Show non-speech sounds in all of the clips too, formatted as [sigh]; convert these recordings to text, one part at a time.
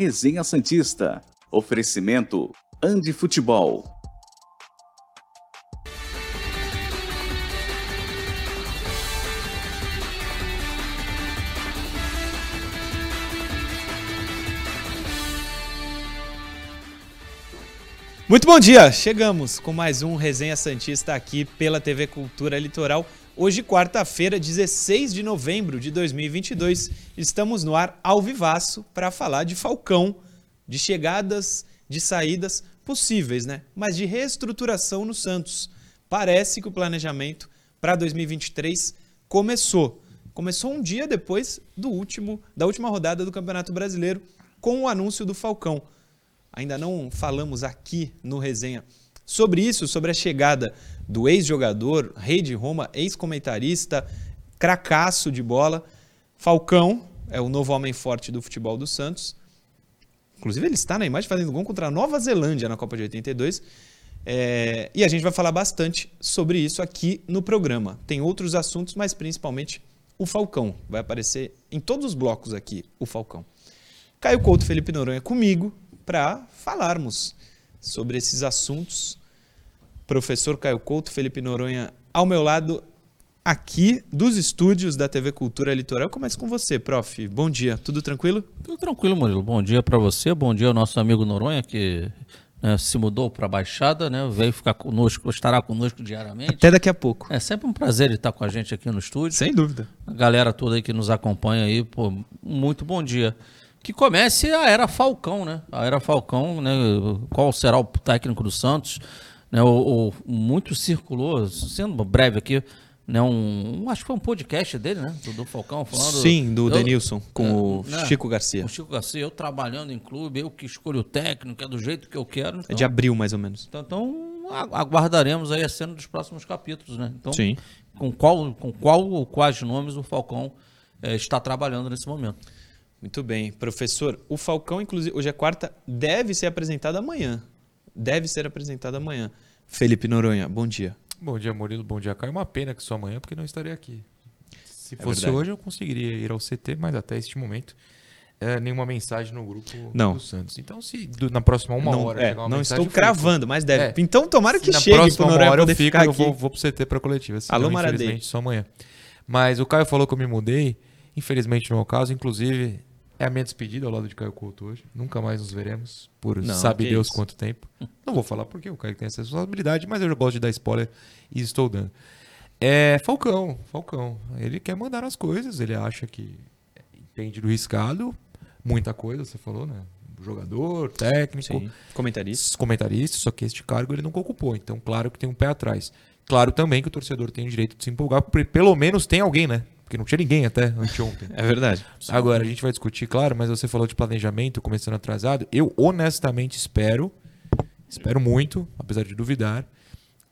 Resenha Santista. Oferecimento Andi Futebol. Muito bom dia! Chegamos com mais um Resenha Santista aqui pela TV Cultura Litoral. Hoje, quarta-feira, 16 de novembro de 2022, estamos no ar ao vivaço para falar de Falcão, de chegadas, de saídas possíveis, né? Mas de reestruturação no Santos. Parece que o planejamento para 2023 começou. Começou um dia depois do último, da última rodada do Campeonato Brasileiro, com o anúncio do Falcão ainda não falamos aqui no resenha sobre isso, sobre a chegada do ex-jogador, rei de Roma, ex-comentarista, cracaço de bola, Falcão, é o novo homem forte do futebol do Santos. Inclusive, ele está na imagem fazendo gol contra a Nova Zelândia na Copa de 82. É, e a gente vai falar bastante sobre isso aqui no programa. Tem outros assuntos, mas principalmente o Falcão. Vai aparecer em todos os blocos aqui, o Falcão. Caio Couto, Felipe Noronha comigo, para falarmos sobre esses assuntos. Professor Caio Couto, Felipe Noronha ao meu lado, aqui dos estúdios da TV Cultura Litoral. Eu começo com você, prof. Bom dia, tudo tranquilo? Tudo tranquilo, Murilo. Bom dia para você, bom dia ao nosso amigo Noronha, que né, se mudou para a Baixada, né, veio ficar conosco, estará conosco diariamente. Até daqui a pouco. É sempre um prazer ele estar com a gente aqui no estúdio. Sem dúvida. A galera toda aí que nos acompanha aí, pô, muito bom dia que comece a era Falcão, né? A era Falcão, né? Qual será o técnico do Santos? Né? Muito circulou, sendo breve aqui, né? Um, acho que foi um podcast dele, né? Do, do Falcão falando. Sim, do eu, Denilson com é, o né? Chico Garcia. O Chico Garcia, eu trabalhando em clube, eu que escolho o técnico, é do jeito que eu quero. Então, é de abril, mais ou menos. Então, então aguardaremos aí a cena dos próximos capítulos, né? Então, Sim. com qual, com qual ou quais nomes o Falcão é, está trabalhando nesse momento. Muito bem. Professor, o Falcão, inclusive, hoje é quarta, deve ser apresentado amanhã. Deve ser apresentado amanhã. Felipe Noronha, bom dia. Bom dia, Murilo. Bom dia, Caio. É uma pena que só amanhã, porque não estaria aqui. Se é fosse hoje, eu conseguiria ir ao CT, mas até este momento, é, nenhuma mensagem no grupo não. do Santos. Então, se do, na próxima uma não, hora é, uma Não estou cravando, mas deve. É. Então, tomara que se chegue na próxima uma hora eu fico, eu vou, vou pro CT para coletiva. Alô, Maradei. Infelizmente, só amanhã. Mas o Caio falou que eu me mudei. Infelizmente, no meu caso, inclusive, é a minha despedida ao lado de Caio Couto hoje. Nunca mais nos veremos por não, sabe Deus isso. quanto tempo. [laughs] Não vou falar porque o Caio tem essa responsabilidade, mas eu já gosto de dar spoiler e estou dando. É Falcão, Falcão. Ele quer mandar as coisas, ele acha que entende do riscado, muita coisa, você falou, né? Jogador, técnico, Sim. comentarista. Comentarista, só que este cargo ele nunca ocupou. Então, claro que tem um pé atrás. Claro também que o torcedor tem o direito de se empolgar, porque pelo menos tem alguém, né? Porque não tinha ninguém até anteontem. é verdade. Agora, a gente vai discutir, claro, mas você falou de planejamento começando atrasado. Eu honestamente espero, espero muito, apesar de duvidar,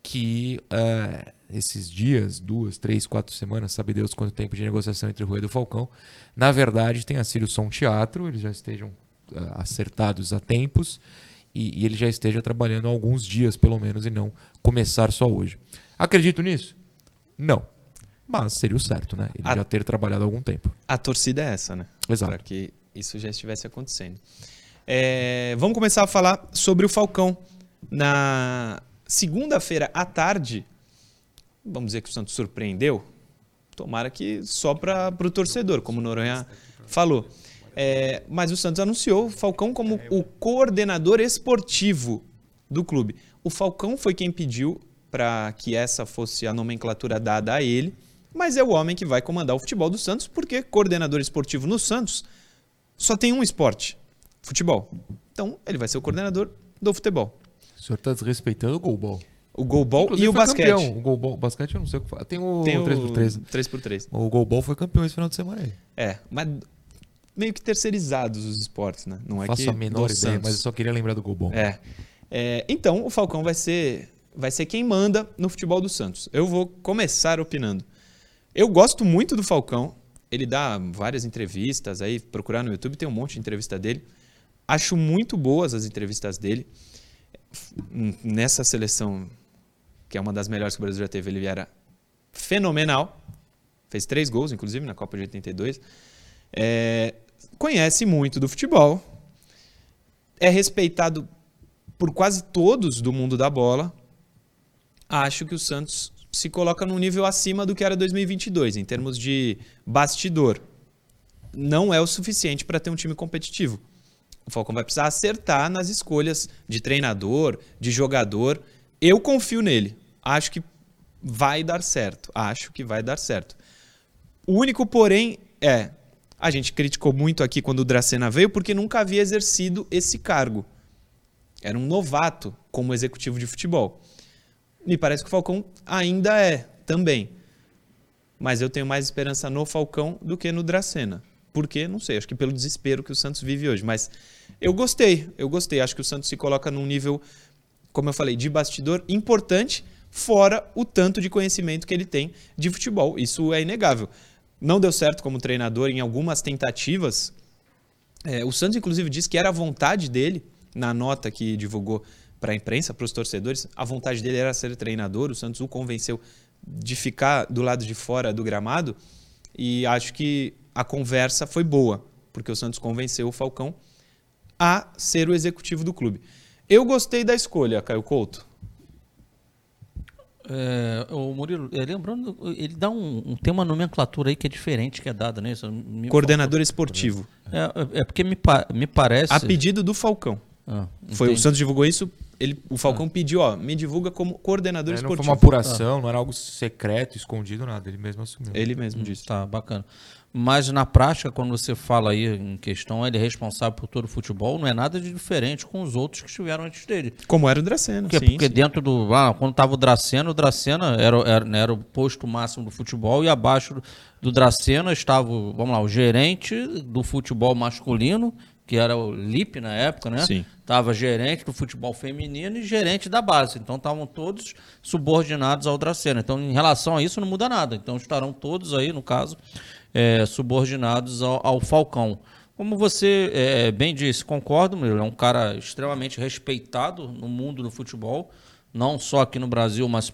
que uh, esses dias, duas, três, quatro semanas, sabe Deus quanto tempo de negociação entre o Rui e o Falcão, na verdade tenha sido só um teatro, eles já estejam uh, acertados a tempos e, e ele já esteja trabalhando há alguns dias, pelo menos, e não começar só hoje. Acredito nisso? Não. Mas seria o certo, né? Ele a, já ter trabalhado há algum tempo. A torcida é essa, né? Exato. Para que isso já estivesse acontecendo. É, vamos começar a falar sobre o Falcão. Na segunda-feira à tarde, vamos dizer que o Santos surpreendeu. Tomara que só para o torcedor, como o Noronha falou. É, mas o Santos anunciou o Falcão como o coordenador esportivo do clube. O Falcão foi quem pediu para que essa fosse a nomenclatura dada a ele mas é o homem que vai comandar o futebol do Santos, porque coordenador esportivo no Santos só tem um esporte: futebol. Então, ele vai ser o coordenador do futebol. O senhor está desrespeitando o golbol. O golbol e o basquete. Campeão. O golbol, basquete eu não sei o que fala. Tem o, tem o 3x3. 3x3. O golbol foi campeão esse final de semana aí. É, mas meio que terceirizados os esportes, né? Não é Faço que a menor ideia, mas eu só queria lembrar do golbol. É. é. Então, o Falcão vai ser, vai ser quem manda no futebol do Santos. Eu vou começar opinando. Eu gosto muito do Falcão. Ele dá várias entrevistas aí, procurar no YouTube tem um monte de entrevista dele. Acho muito boas as entrevistas dele. Nessa seleção, que é uma das melhores que o Brasil já teve, ele era fenomenal. Fez três gols, inclusive, na Copa de 82. É, conhece muito do futebol. é respeitado por quase todos do mundo da bola. Acho que o Santos se coloca num nível acima do que era 2022 em termos de bastidor. Não é o suficiente para ter um time competitivo. O Falcão vai precisar acertar nas escolhas de treinador, de jogador. Eu confio nele. Acho que vai dar certo. Acho que vai dar certo. O único, porém, é. A gente criticou muito aqui quando o Dracena veio porque nunca havia exercido esse cargo. Era um novato como executivo de futebol. Me parece que o Falcão ainda é também. Mas eu tenho mais esperança no Falcão do que no Dracena. Por quê? Não sei. Acho que pelo desespero que o Santos vive hoje. Mas eu gostei. Eu gostei. Acho que o Santos se coloca num nível, como eu falei, de bastidor importante, fora o tanto de conhecimento que ele tem de futebol. Isso é inegável. Não deu certo como treinador em algumas tentativas. É, o Santos, inclusive, disse que era a vontade dele, na nota que divulgou para a imprensa, para os torcedores, a vontade dele era ser treinador. O Santos o convenceu de ficar do lado de fora do gramado. E acho que a conversa foi boa, porque o Santos convenceu o Falcão a ser o executivo do clube. Eu gostei da escolha, Caio Couto. É, o Murilo, é, lembrando, ele dá um, um, tem uma nomenclatura aí que é diferente que é dada, né? Coordenador esportivo. É, é, porque me, me parece. A pedido do Falcão. Ah, foi o Santos divulgou isso. Ele, o Falcão ah. pediu, ó, me divulga como coordenador esportivo. Não foi uma apuração, ah. não era algo secreto, escondido, nada. Ele mesmo assumiu. Ele mesmo hum, disse. Tá, bacana. Mas na prática, quando você fala aí em questão, ele é responsável por todo o futebol, não é nada de diferente com os outros que estiveram antes dele. Como era o Dracena, porque, sim, porque sim. dentro do. Ah, quando estava o Dracena, o Dracena era, era, era o posto máximo do futebol e abaixo do Dracena estava, vamos lá, o gerente do futebol masculino, que era o Lip na época, né? Sim. Tava gerente do futebol feminino e gerente da base. Então estavam todos subordinados ao Dracena. Então, em relação a isso, não muda nada. Então estarão todos aí, no caso, é, subordinados ao, ao, Falcão. Como você é, bem disse, concordo, ele é um cara extremamente respeitado no mundo do futebol, não só aqui no Brasil, mas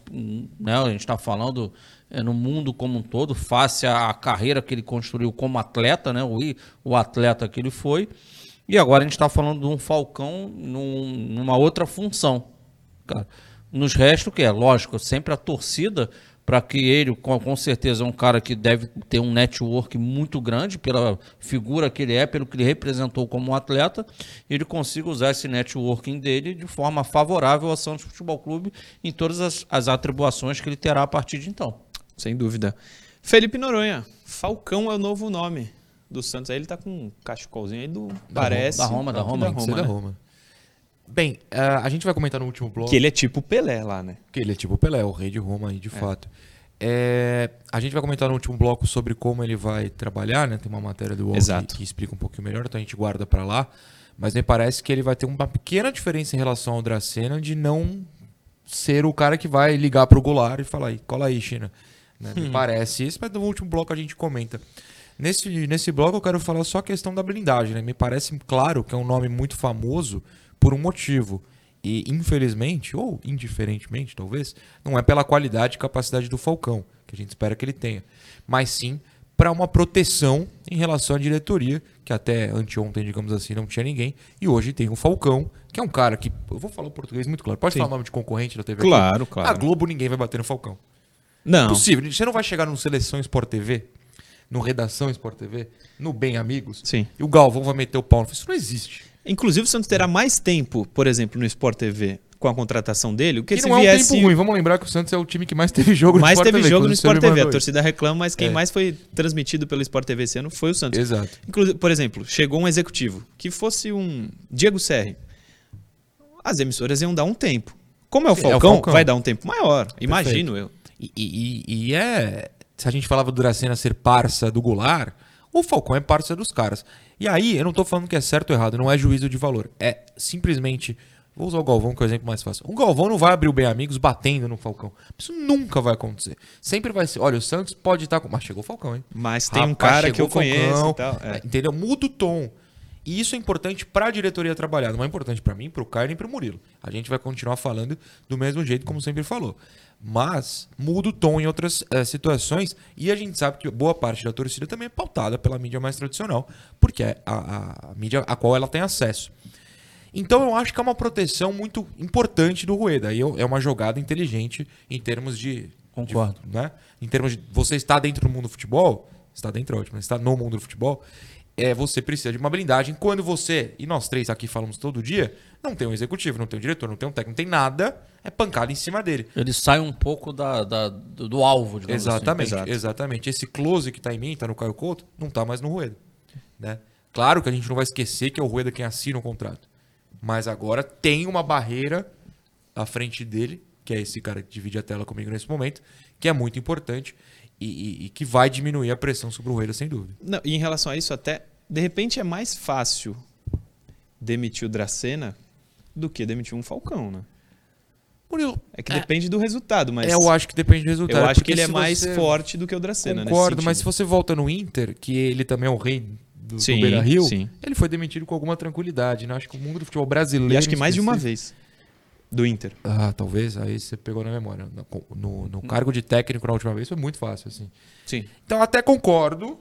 né, a gente está falando é, no mundo como um todo, face à carreira que ele construiu como atleta, né, o, o atleta que ele foi. E agora a gente está falando de um Falcão num, numa outra função. Cara, nos resta o que é? Lógico, sempre a torcida para que ele, com, com, certeza, é um cara que deve ter um network muito grande pela figura que ele é, pelo que ele representou como atleta, ele consiga usar esse networking dele de forma favorável ao Santos Futebol Clube em todas as, as atribuições que ele terá a partir de então. Sem dúvida. Felipe Noronha, Falcão é o novo nome do Santos. Aí ele tá com um cachecolzinho aí do. Da parece. Da Roma, da Roma. Da Roma, da Roma. Da Roma. Bem, uh, a gente vai comentar no último bloco. Que ele é tipo Pelé lá, né? Que ele é tipo Pelé, o rei de Roma aí, de é. fato. É, a gente vai comentar no último bloco sobre como ele vai trabalhar, né? Tem uma matéria do UOL que, que, explica um pouquinho melhor, então a gente guarda para lá. Mas me parece que ele vai ter uma pequena diferença em relação ao Dracena de não ser o cara que vai ligar pro Goulart e falar aí, cola aí, China. Né? Me hum. parece isso, mas no último bloco a gente comenta. Nesse, nesse bloco eu quero falar só a questão da blindagem. Né? Me parece claro que é um nome muito famoso por um motivo. E infelizmente, ou indiferentemente talvez, não é pela qualidade e capacidade do Falcão, que a gente espera que ele tenha, mas sim para uma proteção em relação à diretoria, que até anteontem, digamos assim, não tinha ninguém, e hoje tem o Falcão, que é um cara que. Eu vou falar o português muito claro. Pode sim. falar o nome de concorrente da TV? Claro, aqui? claro. A Globo ninguém vai bater no Falcão. Não. Impossível. Você não vai chegar no Seleção Sport TV, no Redação Sport TV, no Bem Amigos, Sim. e o Galvão vai meter o pau. Isso não existe. Inclusive, o Santos terá mais tempo, por exemplo, no Sport TV com a contratação dele, o que, que se não viesse... é um tempo ruim. Vamos lembrar que o Santos é o time que mais teve jogo mais no Sport teve TV. jogo no Sport TV. A torcida reclama, mas quem é. mais foi transmitido pelo Sport TV esse ano foi o Santos. Exato. Inclusive, por exemplo, chegou um executivo que fosse um Diego Serri. As emissoras iam dar um tempo. Como é o Falcão, é o Falcão. vai dar um tempo maior, Perfeito. imagino eu. E, e, e, é. Se a gente falava do Dracena ser parça do Goulart, o Falcão é parça dos caras. E aí, eu não estou falando que é certo ou errado, não é juízo de valor. É simplesmente. Vou usar o Galvão, que é o exemplo mais fácil. O Galvão não vai abrir o Bem Amigos batendo no Falcão. Isso nunca vai acontecer. Sempre vai ser. Olha, o Santos pode estar com. Mas chegou o Falcão, hein? Mas tem Rapaz, um cara que eu conheço tal. É. Entendeu? Muda o tom. E isso é importante para a diretoria trabalhar. Não é importante para mim, para o Caio nem para o Murilo. A gente vai continuar falando do mesmo jeito, como sempre falou mas muda o tom em outras é, situações e a gente sabe que boa parte da torcida também é pautada pela mídia mais tradicional, porque é a, a, a mídia a qual ela tem acesso. Então eu acho que é uma proteção muito importante do Rueda. Aí é uma jogada inteligente em termos de. Concordo. de- né? Em termos de. Você está dentro do mundo do futebol, está dentro é ótimo, está no mundo do futebol, é, você precisa de uma blindagem. Quando você, e nós três aqui falamos todo dia, não tem um executivo, não tem um diretor, não tem um técnico, não tem nada, é pancada em cima dele. Ele sai um pouco da, da- do, do alvo, digamos Exatamente, Exato. exatamente. Esse close que tá em mim, tá no Caio Couto, não tá mais no Rueda. Né? Claro que a gente não vai esquecer que é o Rueda quem assina o contrato. Mas agora tem uma barreira à frente dele, que é esse cara que divide a tela comigo nesse momento, que é muito importante e, e- e que vai diminuir a pressão sobre o Rueda, sem dúvida. Não, e em relação a isso, até, de repente é mais fácil demitir o Dracena do que demitir um Falcão, né? Murilo, É que depende do resultado, mas eu acho que depende do resultado. eu acho que ele é mais forte do que o Dracena. Concordo, mas se você volta no Inter, que ele também é o rei do, do Beira Rio, sim. ele foi demitido com alguma tranquilidade. Né? Acho que o mundo do futebol brasileiro. E acho que mais de uma vez. Do Inter. Ah, talvez. Aí você pegou na memória. No, no- no cargo de técnico na última vez foi muito fácil, assim. Sim. Então até concordo,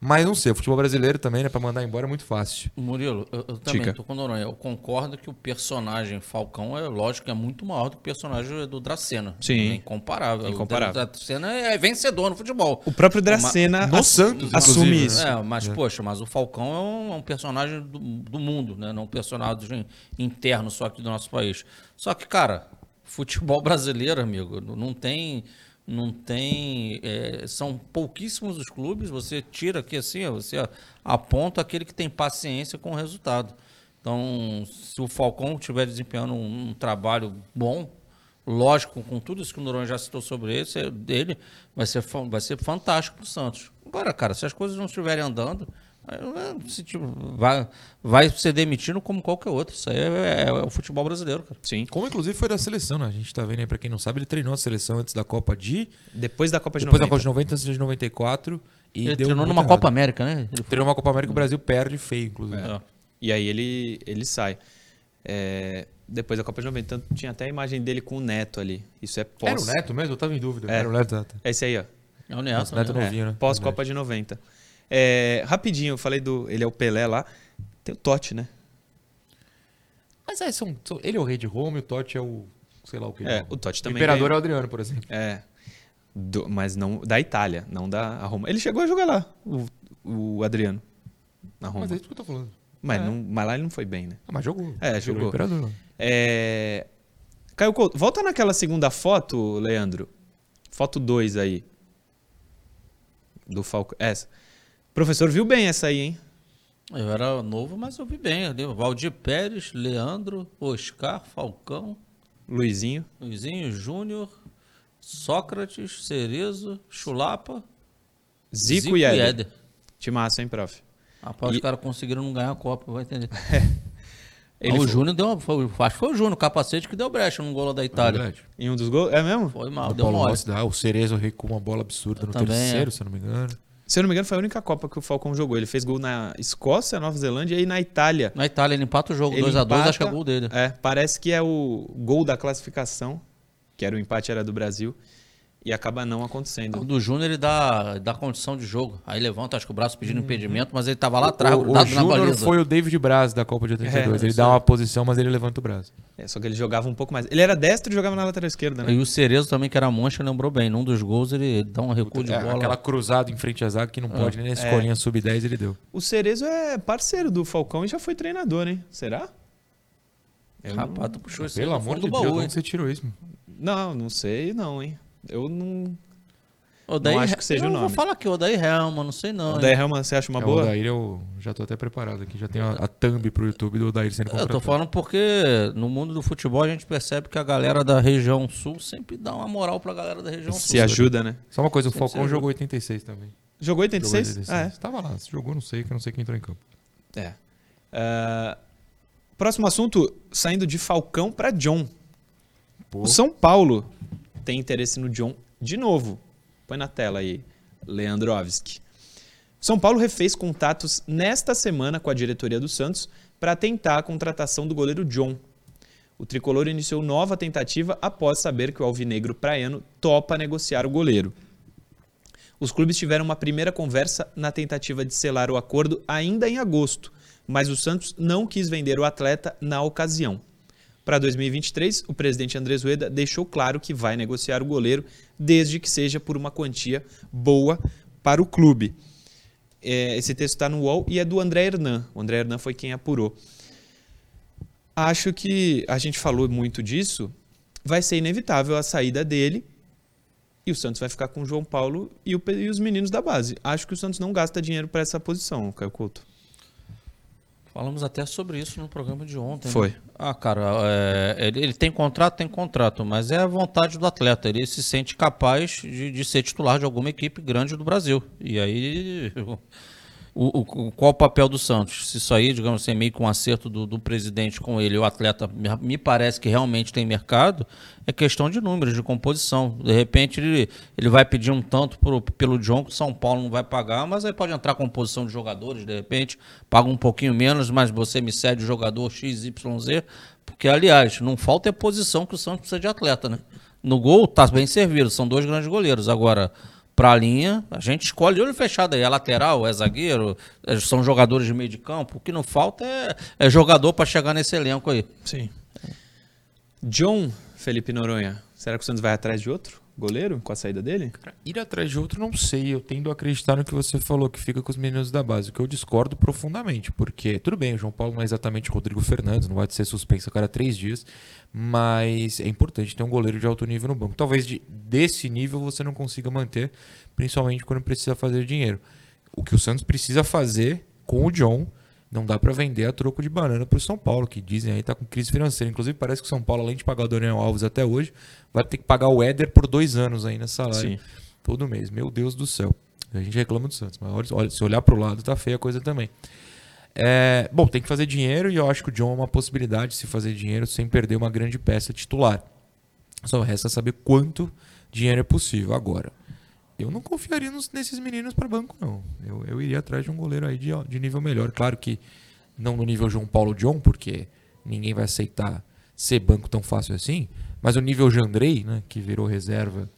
mas não sei. O futebol brasileiro também, né? Pra mandar embora é muito fácil. Murilo, eu, eu também tô com o Noronha. Eu concordo que o personagem Falcão é lógico é muito maior do que o personagem do Dracena. Sim. É incomparável. Incomparável. O Dracena é vencedor no futebol. O próprio Dracena No Santos, assume inclusive, isso. É, mas, poxa, mas o Falcão é um, é um personagem do, do mundo, né? Não um personagem interno só aqui do nosso país. Só que, cara, futebol [laughs] brasileiro, amigo, não tem. Não tem. é, são pouquíssimos os clubes. Você tira aqui assim, você aponta aquele que tem paciência com o resultado. Então, se o Falcão estiver desempenhando um, um trabalho bom, lógico, com tudo isso que o Noronha já citou sobre ele, se- dele, vai ser, vai ser fantástico pro Santos. Agora, cara, se as coisas não estiverem andando, é, se, tipo, vai, vai ser demitido como qualquer outro. Isso aí é, é o futebol brasileiro, cara. Sim. Como inclusive foi da seleção, né? A gente tá vendo aí, pra quem não sabe, ele treinou a seleção antes da Copa de. Depois da Copa de Depois 90. da Copa de 90, antes de 94. E Ele deu treinou numa errado. Copa América, né? Ele Treinou uma Copa América que o Brasil perde feio, inclusive. É. E aí ele, ele sai. É, depois da Copa de 90, tanto tinha até a imagem dele com o Neto ali. Isso é pós. Era o Neto mesmo? Eu tava em dúvida. É. Era o Neto. É esse aí, ó. É o Neto, Nossa, Neto né? novinho, né? Pós-Copa de 90. É, rapidinho, eu falei do. Ele é o Pelé lá. Tem o Totti, né? Mas aí são, são- ele é o rei de Roma e o Totti é o. sei lá o que. É, o Totti o também. imperador é ganhou. o Adriano, por exemplo. É. Do- mas não da Itália, não da Roma. Ele chegou a jogar lá, o, o Adriano. Na Roma. Mas é Mas, isso que eu tô falando. não, mas lá ele não foi bem, né? Ah, mas jogou. É, Virou jogou. imperador. É... Caio Couto, volta naquela segunda foto, Leandro. Foto 2 aí. Do Falcão. Essa. O professor viu bem essa aí, hein? Eu era novo, mas eu vi bem. Valdir Pérez, Leandro, Oscar, Falcão, Luizinho. Luizinho, Júnior, Sócrates, Cerezo, Chulapa, Zico, e Éder. Timaço, hein, prof? Rapaz, E- os caras conseguiram não ganhar a Copa, vai entender. [laughs] Ele o foi- Júnior deu uma, foi, acho que foi o Júnior, o capacete que deu brecha no gol da Itália. Verdade. Em um dos gols. É mesmo? Foi mal, O deu Paulo dá, o Cerezo recuou uma bola absurda no Também, terceiro, é. se eu não me engano. Se eu não me engano, foi a única Copa que o Falcão jogou. Ele fez gol na Escócia, Nova Zelândia e na Itália. Na Itália, ele empata o jogo Ele 2x2, empata- acho que é gol dele. É, parece que é o gol da classificação, que era o empate, era do Brasil, e acaba não O acontecendo. do Júnior ele dá, dá condição de jogo. Aí levanta, acho que o braço pedindo impedimento, mas ele tava lá atrás, o o Júnior baliza. foi o David Braz da Copa de 82. É, ele dá aí. uma posição, mas ele levanta o braço. É, só que ele jogava um pouco mais. Ele era destro e jogava na lateral esquerda, né? E o Cerezo também, que era mancha, lembrou bem. Num dos gols ele, dá um recuo de É, bola. aquela cruzada em frente à zaga que não pode nem na escolinha sub-10 ele deu. O Cerezo é parceiro do Falcão e já foi treinador, hein? Será? Eu não- Rapaz, tu puxou esse Pelo amor de do Deus, baú, onde você tirou isso? mano? Não, não sei não, hein? Eu não... O Daí- acho que seja eu o Vou nome. falar aqui, o Daí Helma, não sei não. o hein? Helman, você acha uma É, o boa? Odair eu já tô até preparado aqui. Já tenho a, a thumb pro YouTube do Odair sendo Eu contratado. tô falando porque no mundo do futebol a gente percebe que a galera da região sul sempre dá uma moral pra galera da região Se sul. ajuda, né? Só uma coisa, o Sempre Falcão jogou 86 também. Jogou Jogou 86? 86. Ah, é. Tava lá, se jogou, não sei, que eu não sei quem entrou em campo. É. Ah, próximo assunto, saindo de Falcão para John. Pô. O São Paulo tem interesse no John de novo. Põe na tela aí, Leandrovski. São Paulo refez contatos nesta semana com a diretoria do Santos para tentar a contratação do goleiro John. O tricolor iniciou nova tentativa após saber que o alvinegro praiano topa negociar o goleiro. Os clubes tiveram uma primeira conversa na tentativa de selar o acordo ainda em agosto, mas o Santos não quis vender o atleta na ocasião. Para 2023, o presidente Andrés Rueda deixou claro que vai negociar o goleiro desde que seja por uma quantia boa para o clube. É, esse texto está no UOL e é do André Hernan. O André Hernan foi quem apurou. Acho que a gente falou muito disso. Vai ser inevitável a saída dele e o Santos vai ficar com o João Paulo e, o, e os meninos da base. Acho que o Santos não gasta dinheiro para essa posição, Caio Couto. Falamos até sobre isso no programa de ontem. Foi. Né? Ah, cara, é, ele, ele, tem contrato, tem contrato, mas é a vontade do atleta. Ele se sente capaz de, de ser titular de alguma equipe grande do Brasil. E aí o, o, qual o papel do Santos? Se isso aí, digamos assim, é meio com um acerto do, do presidente com ele, o atleta me parece que realmente tem mercado, é questão de números, de composição. De repente ele, ele vai pedir um tanto pro, pelo John que São Paulo não vai pagar, mas aí pode entrar composição de jogadores, de repente, paga um pouquinho menos, mas você me cede o jogador XYZ, porque, aliás, não falta é posição que o Santos precisa de atleta, né? No gol tá bem servido, são dois grandes goleiros. Agora, para a linha, a gente escolhe olho fechado aí. É lateral, é zagueiro, é, são jogadores de meio de campo. O que não falta é, é jogador para chegar nesse elenco aí. Sim. John Felipe Noronha, será que o Santos vai atrás de outro goleiro com a saída dele? Ir atrás de outro, não sei. Eu tendo a acreditar no que você falou, que fica com os meninos da base, o que eu discordo profundamente. Porque, tudo bem, o João Paulo não é exatamente o Rodrigo Fernandes, não vai ser suspenso a cada três dias, mas é importante ter um goleiro de alto nível no banco. Talvez de, desse nível você não consiga manter, principalmente quando precisa fazer dinheiro. O que o Santos precisa fazer com o John, não dá para vender a troco de banana para o São Paulo, que dizem aí tá com crise financeira. Inclusive parece que o São Paulo, além de pagar o Daniel Alves até hoje, vai ter que pagar o Éder por dois anos aí nessa salário. Sim. Todo mês. Meu Deus do céu. A gente reclama do Santos, mas olha, se olhar para o lado, tá feia a coisa também. É, bom, tem que fazer dinheiro e eu acho que o John é uma possibilidade de se fazer dinheiro sem perder uma grande peça titular. Só resta saber quanto dinheiro é possível. Agora, eu não confiaria nos, nesses meninos para banco, não. Eu, eu iria atrás de um goleiro aí de, de nível melhor. Claro que não no nível João Paulo John, porque ninguém vai aceitar ser banco tão fácil assim. Mas o nível Jandrei, né, que virou reserva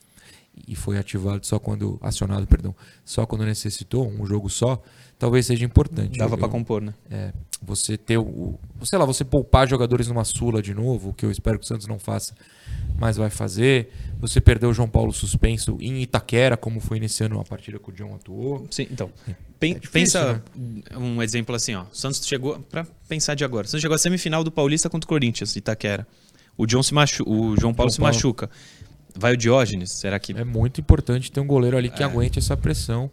e foi ativado só quando acionado, perdão, só quando necessitou, um jogo só, talvez seja importante. Dava para compor, né? É, você ter o, sei lá, você poupar jogadores numa Sula de novo, o que eu espero que o Santos não faça, mas vai fazer. Você perdeu o João Paulo suspenso em Itaquera, como foi iniciando a partida que o John atuou. Sim, então. É, é difícil, pensa né? um exemplo assim, ó. O Santos chegou para pensar de agora. O Santos chegou à semifinal do Paulista contra o Corinthians, Itaquera. O John se machu o João Paulo João se Paulo. machuca. Vai o Diógenes? Será que. É muito importante ter um goleiro ali que é. aguente essa pressão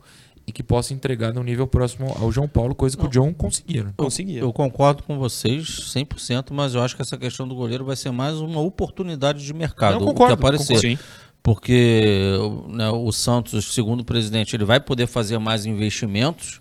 e que possa entregar no nível próximo ao João Paulo, coisa que Não. o John conseguia. Né? Conseguia. Eu concordo com vocês 100%, mas eu acho que essa questão do goleiro vai ser mais uma oportunidade de mercado. Não, concordo, que aparecer. Concordo. Porque né, o Santos, segundo o presidente, ele vai poder fazer mais investimentos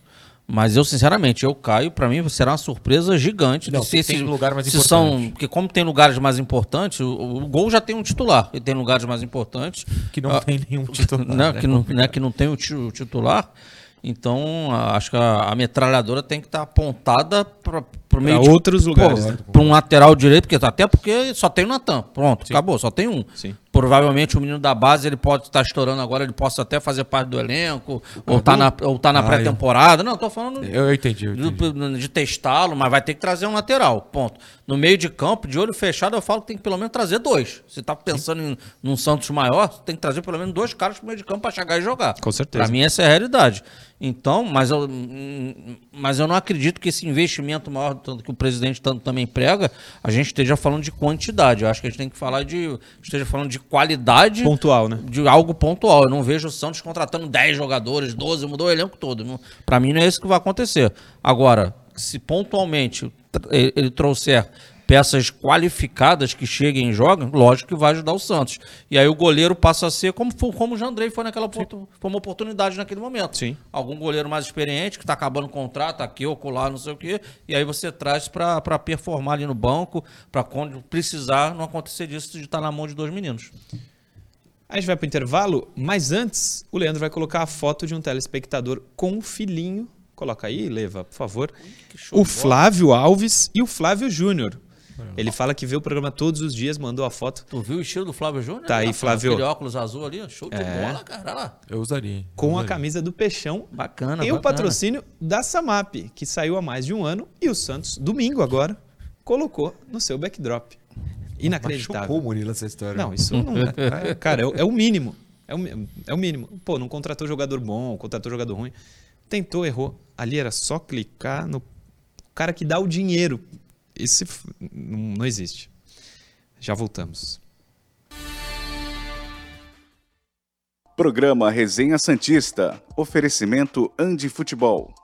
mas eu, sinceramente, eu caio, para mim será uma surpresa gigante. Não, se, tem lugar mais se são Porque como tem lugares mais importantes, o, o, gol já tem um titular. E tem lugares mais importantes. Que não ah, tem nenhum titular. [laughs] Né, né? Que, não, né, que não tem o titular. Então, acho que a, a metralhadora tem que estar tá apontada para meio pra outros lugares. Para um lateral direito, porque, até porque só tem o Natan. Pronto, Sim. acabou, só tem um. Sim. Provavelmente o menino da base ele pode estar estourando agora, ele possa até fazer parte do elenco, ou tá na, ou tá na ah, pré-temporada. Não, tô falando eu entendi, eu entendi. De, de testá-lo, mas vai ter que trazer um lateral. Ponto. No meio de campo, de olho fechado, eu falo que tem que pelo menos trazer dois. Você tá pensando em num Santos maior, tem que trazer pelo menos dois caras pro meio de campo para chegar e jogar. Com certeza. Pra mim, essa é a realidade. Então, mas eu, mas eu não acredito que esse investimento maior tanto que o presidente tanto também prega, a gente esteja falando de quantidade. Eu acho que a gente tem que falar de. esteja falando de qualidade. Pontual, né? De algo pontual. Eu não vejo o Santos contratando 10 jogadores, 12, mudou o elenco todo. Para mim não é isso que vai acontecer. Agora, se pontualmente ele trouxer peças qualificadas que cheguem e joguem, lógico que vai ajudar o Santos. E aí o goleiro passa a ser como, como o Jandrei foi naquela foi uma oportunidade naquele momento. Sim. Algum goleiro mais experiente que está acabando o contrato, aqui ou colar, não sei o quê, e aí você traz para performar ali no banco, para quando precisar não acontecer disso de estar tá na mão de dois meninos. A gente vai para o intervalo, mas antes o Leandro vai colocar a foto de um telespectador com um filhinho. Coloca aí, Leva, por favor. o Flávio Alves e o Flávio Júnior. Ele fala que vê o programa todos os dias, mandou a foto Tu viu o estilo do Flávio Júnior? Tá aí, Lá, Flávio. Aquele óculos azul ali, ó, show de É. bola, cara. Olha lá. Eu usaria. com eu a usaria. camisa do Peixão Bacana, e o bacana. patrocínio da Samap, que saiu há mais de um ano e o Santos, domingo agora, colocou no seu backdrop. Inacreditável. Machucou o Murilo essa história. Não, isso não. [laughs] é- cara, é, o- é o mínimo. É o, é o mínimo. Pô, não contratou jogador bom, contratou jogador ruim. Tentou, errou. Ali era só clicar no cara que dá o dinheiro. Esse f- não, existe. Já voltamos. Programa Resenha Santista. Oferecimento Andi Futebol.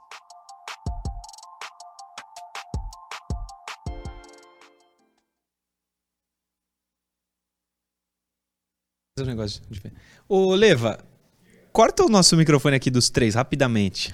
Fazer um negócio de... Ô, Leva, corta o nosso microfone aqui dos três, rapidamente.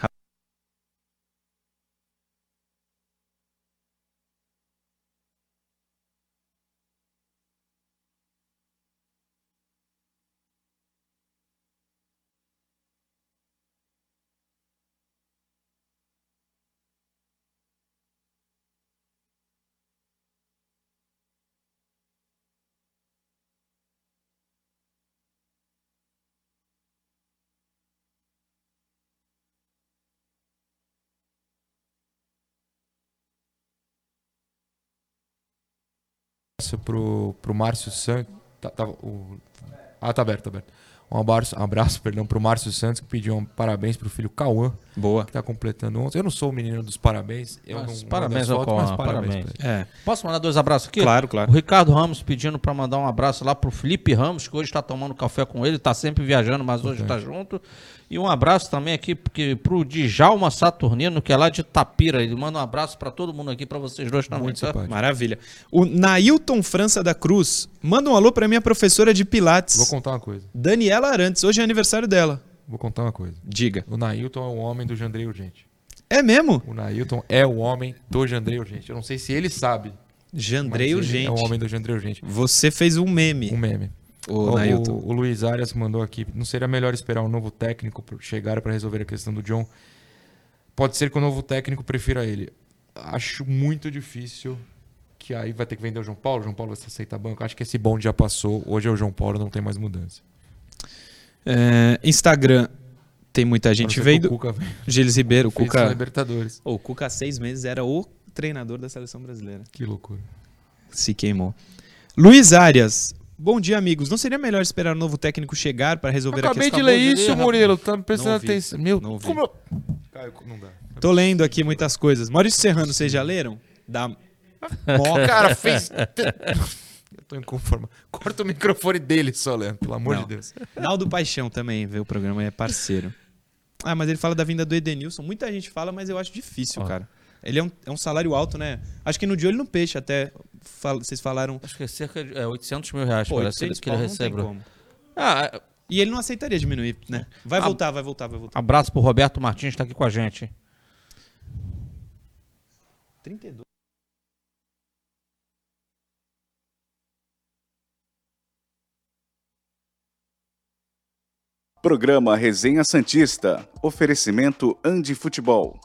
Abraço pro, pro Márcio Santos. Tá, tá, o... Ah, tá aberto, tá aberto. Um abraço, um abraço perdão, pro Márcio Santos, que pediu um parabéns pro filho Cauã, Boa. que tá completando 11. Eu não sou o menino dos parabéns. Eu Mas não parabéns ao Cauã, mas parabéns. parabéns. É, Posso mandar dois abraços aqui? claro, O claro. Ricardo Ramos pedindo pra mandar um abraço lá pro Felipe Ramos, que hoje está tomando café com ele, tá sempre viajando, mas hoje tá junto. E um abraço também aqui porque, pro Djalma Saturnino, que é lá de Tapira. Ele manda um abraço pra todo mundo aqui, pra vocês dois também. Muito tá? simpático. Maravilha. O Nailton França da Cruz. Manda um alô pra minha professora de Pilates, Vou contar uma coisa. Daniela Arantes. Hoje é aniversário dela. Vou contar uma coisa. Diga. O Nailton é o homem do Jandrei Urgente. É mesmo? O Nailton é o homem do Jandrei Urgente. Eu não sei se ele sabe. Jandrei Urgente. É o homem do Jandrei Urgente. Você fez um meme, Um meme. o O, Nailton. o, o Luiz Arias mandou aqui. Não seria melhor esperar um novo técnico chegar para resolver a questão do John? Pode ser que o novo técnico prefira ele. Acho muito difícil que aí vai ter que vender o João Paulo. O João Paulo vai aceitar banco. Acho que esse bonde já passou. Hoje é o João Paulo, não tem mais mudança. É, Instagram. Tem muita gente que vendo. O Cuca Gilles Ribeiro, Cuca. Libertadores. O Cuca há seis meses era o treinador da seleção brasileira. Que loucura. Se queimou. Luiz Arias. Bom dia, amigos. Não seria melhor esperar o novo técnico chegar para resolver a Acabei questão? de ler isso, Murilo. Tá Não prestando atenção. Meu, Não como eu... Caio, não dá. Tô lendo aqui muitas coisas. Maurício Serrano, vocês já leram? Da [laughs] Ó, cara, fez. Tô inconformado. [laughs] Corta o microfone dele só, Leandro, pelo amor Não. de Deus. Naldo Paixão também vê o programa, é parceiro. Ah, mas ele fala da vinda do Edenilson. Muita gente fala, mas eu acho difícil, Ó. cara. Ele é um, é um salário alto, né? Acho que no de olho no peixe até. fal- vocês falaram. Acho que é cerca de é, 800 mil reais Pô, parece 800 que ele pau não tem recebe. como. Ah, E ele não aceitaria diminuir, né? Vai voltar, vai voltar, vai voltar. abraço pro Roberto Martins, tá aqui com a gente. 32. Programa Resenha Santista. Oferecimento Andi Futebol.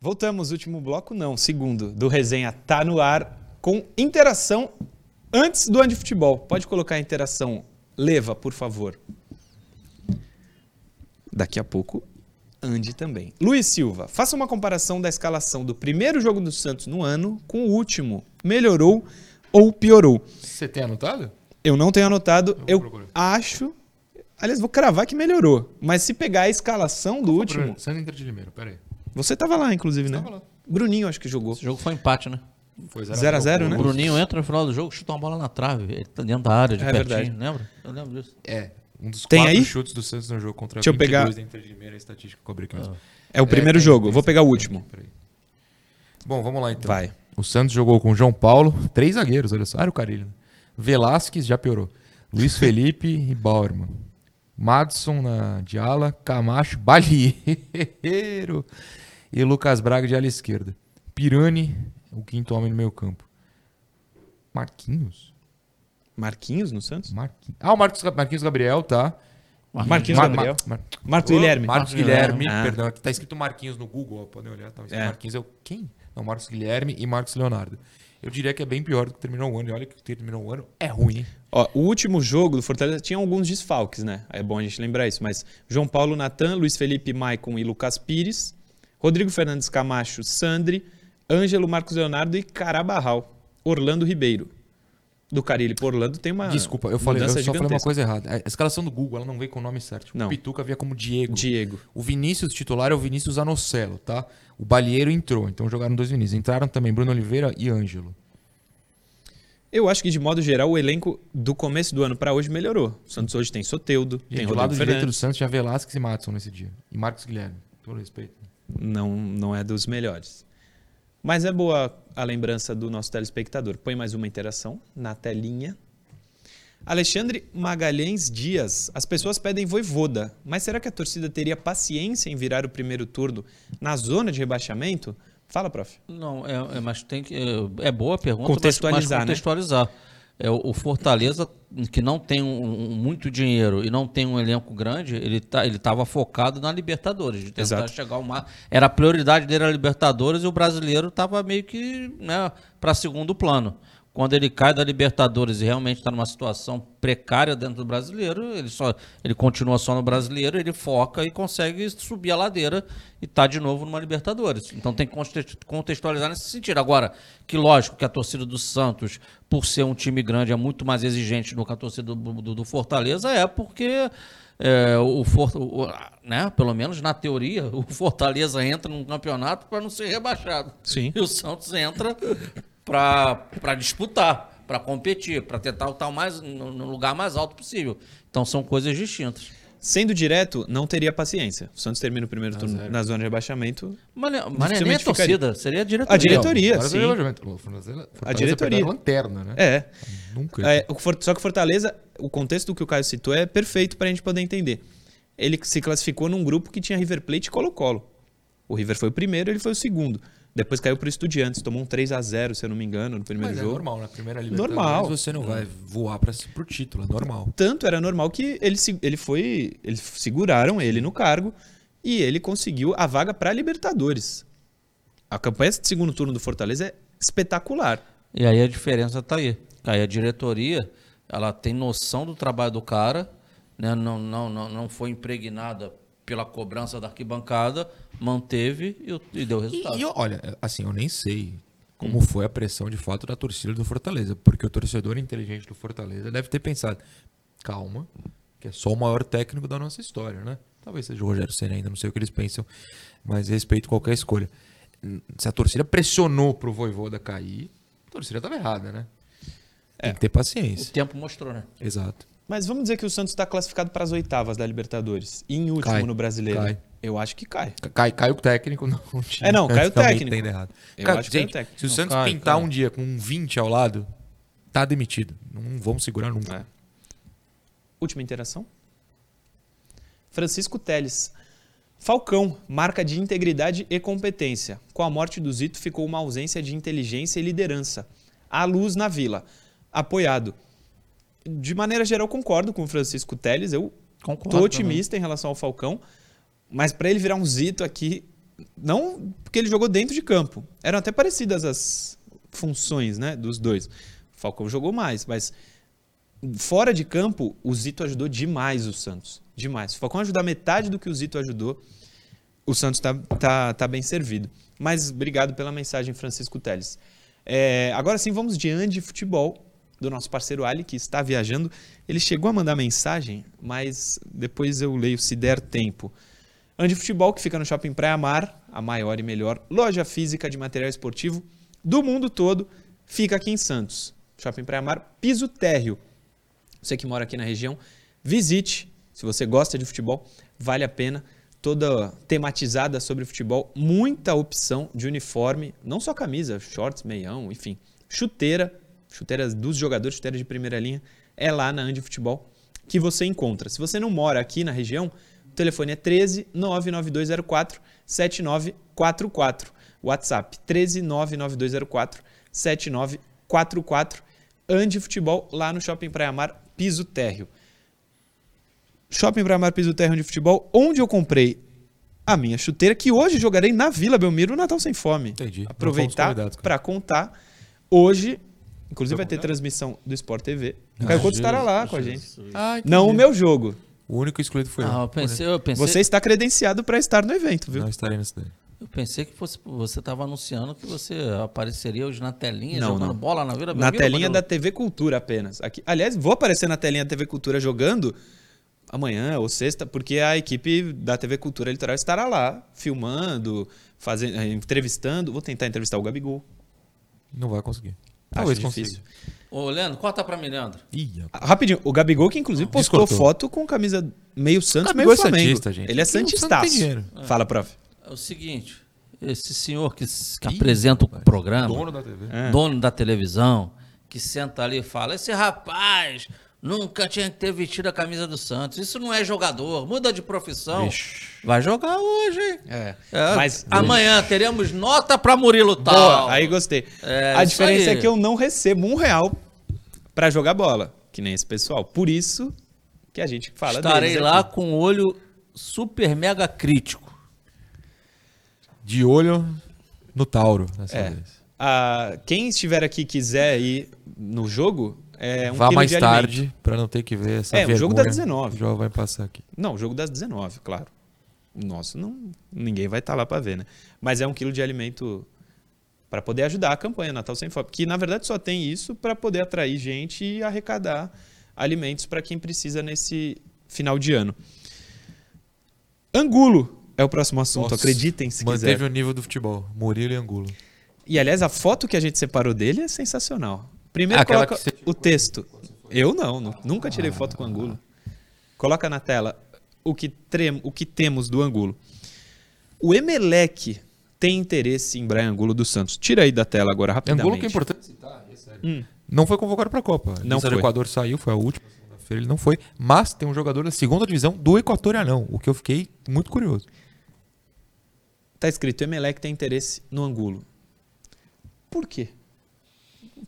Voltamos, último bloco não, segundo, do resenha tá no ar com interação antes do Andi Futebol. Pode colocar a interação leva, por favor. Daqui a pouco, Andi também. Luiz Silva, faça uma comparação da escalação do primeiro jogo do Santos no ano com o último. Melhorou ou piorou? Você tem anotado? Eu não tenho anotado, eu, procurar. acho. Aliás, vou cravar que melhorou. Mas se pegar a escalação do último. Sandro Inter de Limeira, peraí. Você tava lá, inclusive, né? Tava lá. Bruninho, acho que jogou. Esse jogo foi empate, né? Foi 0 a 0, O né? Bruninho entra no final do jogo, chuta uma bola na trave. Ele tá dentro da área, de É pertinho. verdade. Lembra? Eu lembro disso. É, um dos Tem quatro aí? chutes do Santos no jogo contra Deixa eu 22 pegar- da Inter de Limeira, a estatística que eu aqui. mesmo. É o primeiro tem, jogo. Vou pegar o último. peraí. Bom, vamos lá então. Vai. O Santos jogou com João Paulo, três zagueiros, olha só. Ah, o Carilho. né? Velasquez já piorou. Luiz [laughs] Felipe e Bauerman. Madison na de ala, Camacho, Balieiro e Lucas Braga de ala esquerda. Pirani, o quinto homem no meio campo. Marquinhos? Marquinhos no Santos? Marquinhos. Ah, o Marcos, Marquinhos Gabriel, tá. Marquinhos Mar- Gabriel. Mar- Marcos Ô, Guilherme. Marcos Marcos Guilherme. Ah. perdão, aqui tá escrito Marquinhos no Google, podem olhar, tá É. Marquinhos é o quem? Não, Marcos Guilherme e Marcos Leonardo. Eu diria que é bem pior do que terminou o ano. E olha que terminou o ano é ruim, hein? Ó, o último jogo do Fortaleza tinha alguns desfalques, né? É bom a gente lembrar isso. Mas João Paulo Natan, Luiz Felipe Maicon e Lucas Pires, Rodrigo Fernandes Camacho, Sandri, Ângelo Marcos Leonardo e Carabarral, Orlando Ribeiro. Do Carilli pro Orlando tem uma. Desculpa, eu falei, eu só falei uma gigantesca. coisa errada. A escalação do Google, ela não vem com o nome certo. O Pituca via como Diego. Diego. O Vinícius titular é o Vinícius Anocelo, tá? O Balieiro entrou, então jogaram dois Vinícius. Entraram também Bruno Oliveira e Ângelo. Eu acho que, de modo geral, o elenco do começo do ano pra hoje melhorou. O Santos hoje tem Soteudo, tem Gente, do Rodrigo lado direito do Fernandes. Santos tinha Velasquez e Matson nesse dia. E Marcos Guilherme. Todo respeito. Não, não é dos melhores. Mas é boa a lembrança do nosso telespectador. Põe mais uma interação na telinha. Alexandre Magalhães Dias. As pessoas pedem voivoda, mas será que a torcida teria paciência em virar o primeiro turno na zona de rebaixamento? Fala, prof. Não, é, é- mas tem que. É, é boa a pergunta. Contextualizar, mas, né? mas contextualizar. É, o, Fortaleza, que não tem um- um- muito dinheiro e não tem um elenco grande, ele tá, ele estava focado na Libertadores, de tentar Exato. chegar ao mar. Era a prioridade dele a Libertadores e o brasileiro estava meio que né, para segundo plano. Quando ele cai da Libertadores e realmente está numa situação precária dentro do brasileiro, ele só ele continua só no brasileiro, ele foca e consegue subir a ladeira e tá de novo numa Libertadores. Então tem que conte- contextualizar nesse sentido. Agora, que lógico que a torcida do Santos, por ser um time grande, é muito mais exigente do que a torcida do, do- do Fortaleza, é porque é, o, For- o- né, pelo menos na teoria, [laughs] o Fortaleza entra num campeonato para não ser rebaixado. Sim. E o Santos entra para disputar, para competir, para tentar estar mais, no, lugar mais alto possível. Então são coisas distintas. Sendo direto, não teria paciência. O Santos termina o primeiro turno na zona de rebaixamento. Mas, mas nem a Dificilmente ficaria. torcida, seria a diretoria. A diretoria, Agora sim. Fortaleza- Fortaleza A diretoria. perdeu a lanterna, né? É. Nunca. É, só que o Fortaleza, o contexto que o Caio citou é perfeito para a gente poder entender. Ele se classificou num grupo que tinha River Plate e Colo-Colo. O River foi o primeiro, ele foi o segundo. Depois caiu pro Estudiantes, tomou um 3 a 0 se eu não me engano, no primeiro Mas é jogo. normal, na primeira Libertadores Normal. você não vai voar para pro título, é normal. Tanto era normal que ele, se- ele foi. Eles seguraram ele no cargo e ele conseguiu a vaga para Libertadores. A campanha de segundo turno do Fortaleza é espetacular. E aí a diferença tá aí. Aí a diretoria, ela tem noção do trabalho do cara, né? não, não, não, não foi impregnada pela cobrança da arquibancada, manteve e, o- e deu resultado. E, e olha, assim, eu nem sei como foi a pressão de fato da torcida do Fortaleza, porque o torcedor inteligente do Fortaleza deve ter pensado, calma, que é só o maior técnico da nossa história, né? Talvez seja o Rogério Senna ainda, não sei o que eles pensam, mas respeito qualquer escolha. Se a torcida pressionou pro Voivoda cair, a torcida estava errada, né? Tem que ter o paciência. tempo mostrou, né? Exato. Mas vamos dizer que o Santos está classificado para as oitavas da Libertadores. E em último Cai, no brasileiro. cai. Eu acho que cai. Cai, cai o técnico, [laughs] não o time. É, não, cai o Também técnico. entendo errado. Eu Cara, acho que cai o gente, técnico. se o Não, Santos cai, pintar cai. um dia com um 20 ao lado, tá demitido. Não vamos segurar nunca. É. Última interação. Francisco Teles. Falcão, marca de integridade e competência. Com a morte do Zito ficou uma ausência de inteligência e liderança. A luz na vila. Apoiado. De maneira geral, concordo com o Francisco Teles. Eu Concordo tô otimista em relação ao Falcão. Mas para ele virar um Zito aqui, não porque ele jogou dentro de campo. Eram até parecidas as funções né, dos dois. O Falcão jogou mais, mas fora de campo, o Zito ajudou demais o Santos. Demais. Se o Falcão ajudar metade do que o Zito ajudou, o Santos tá, tá, tá bem servido. Mas obrigado pela mensagem, Francisco Teles. É, agora sim, vamos de Andi Futebol, do nosso parceiro Ali, que está viajando. Ele chegou a mandar mensagem, mas depois eu leio se der tempo. Andi Futebol, que fica no Shopping Praia Mar, a maior e melhor loja física de material esportivo do mundo todo, fica aqui em Santos. Shopping Praia Mar, piso térreo. Você que mora aqui na região, visite. Se você gosta de futebol, vale a pena. Toda tematizada sobre futebol, muita opção de uniforme, não só camisa, shorts, meião, enfim, chuteira, chuteiras dos jogadores, chuteira de primeira linha, é lá na Andi Futebol que você encontra. Se você não mora aqui na região, o telefone é 13 99204 7944. WhatsApp 13 99204 7944. Andi Futebol lá no Shopping Praia Mar, piso térreo. Shopping Bramar Piso Terra de Futebol, onde eu comprei a minha chuteira, que hoje jogarei na Vila Belmiro, Natal Sem Fome. Entendi. Aproveitar para contar. Hoje, inclusive vai ter transmissão do Sport TV. O Caio Couto estará lá com a gente. Ah. Não o meu jogo. O único excluído foi Ah, eu. eu pensei, eu pensei, Você está credenciado para estar no evento, viu? Não estarei nesse daí. eu pensei que fosse, você estava anunciando que você apareceria hoje na telinha Não, jogando não. bola na Vila Na Belmiro, telinha da TV Cultura apenas. Aqui, aliás, vou aparecer na telinha da TV Cultura jogando amanhã ou sexta, porque a equipe da TV Cultura Litoral estará lá, filmando, fazendo, eh, entrevistando. Vou tentar entrevistar o Gabigol. Não vai conseguir. Talvez consiga. Ô, Leandro, corta pra mim, Leandro. Ih, Rapidinho, o Gabigol que inclusive postou Descortou. foto com camisa meio Santos, Gabigol meio é Flamengo. santista, gente. Ele é Quem tem dinheiro. Fala, prof. É o seguinte, esse senhor que, que Ih, apresenta o programa, Dono da TV. É. dono da televisão, que senta ali e fala: esse rapaz nunca tinha que ter vestido a camisa do Santos. Isso não é jogador, muda de profissão. Vixe. Vai jogar hoje, hein? É. É, Mas amanhã teremos nota pra Murilo Tal. Boa, aí gostei. É, a diferença aí. é que eu não recebo um real pra jogar bola, que nem esse pessoal. Por isso que a gente fala Estarei deles lá aqui. com o olho super mega crítico. De olho no Tauro. Dessa É. vez. Ah, quem estiver aqui e quiser ir no jogo, é um Vá mais tarde pra não ter que ver essa É, o vergonha. jogo dá 19. O jogo vai passar aqui. Não, o jogo das 19, claro. O nosso não, ninguém vai estar lá para ver, né? Mas é um quilo de alimento para poder ajudar a campanha Natal Sem Fome, que na verdade só tem isso para poder atrair gente e arrecadar alimentos para quem precisa nesse final de ano. Angulo é o próximo assunto, Nossa, acreditem se Manteve quiser. o nível do futebol. Murilo e Angulo. E aliás, a foto que a gente separou dele é sensacional. Primeiro Aquela coloca o texto. Eu não, nu- nunca tirei foto com Angulo. Coloca na tela o que, trem- o que temos do Angulo. O Emelec tem interesse em Brian Angulo do Santos. Tira aí da tela agora rapidamente. Angulo que é importante citar, é sério. Hum. Não foi convocado Copa. A Não lista do foi. Equador saiu, foi a última, segunda-feira ele não foi. Mas tem um jogador da segunda divisão do Equatorianão, o que eu fiquei muito curioso. Tá escrito Emelec tem interesse no Angulo. Por quê?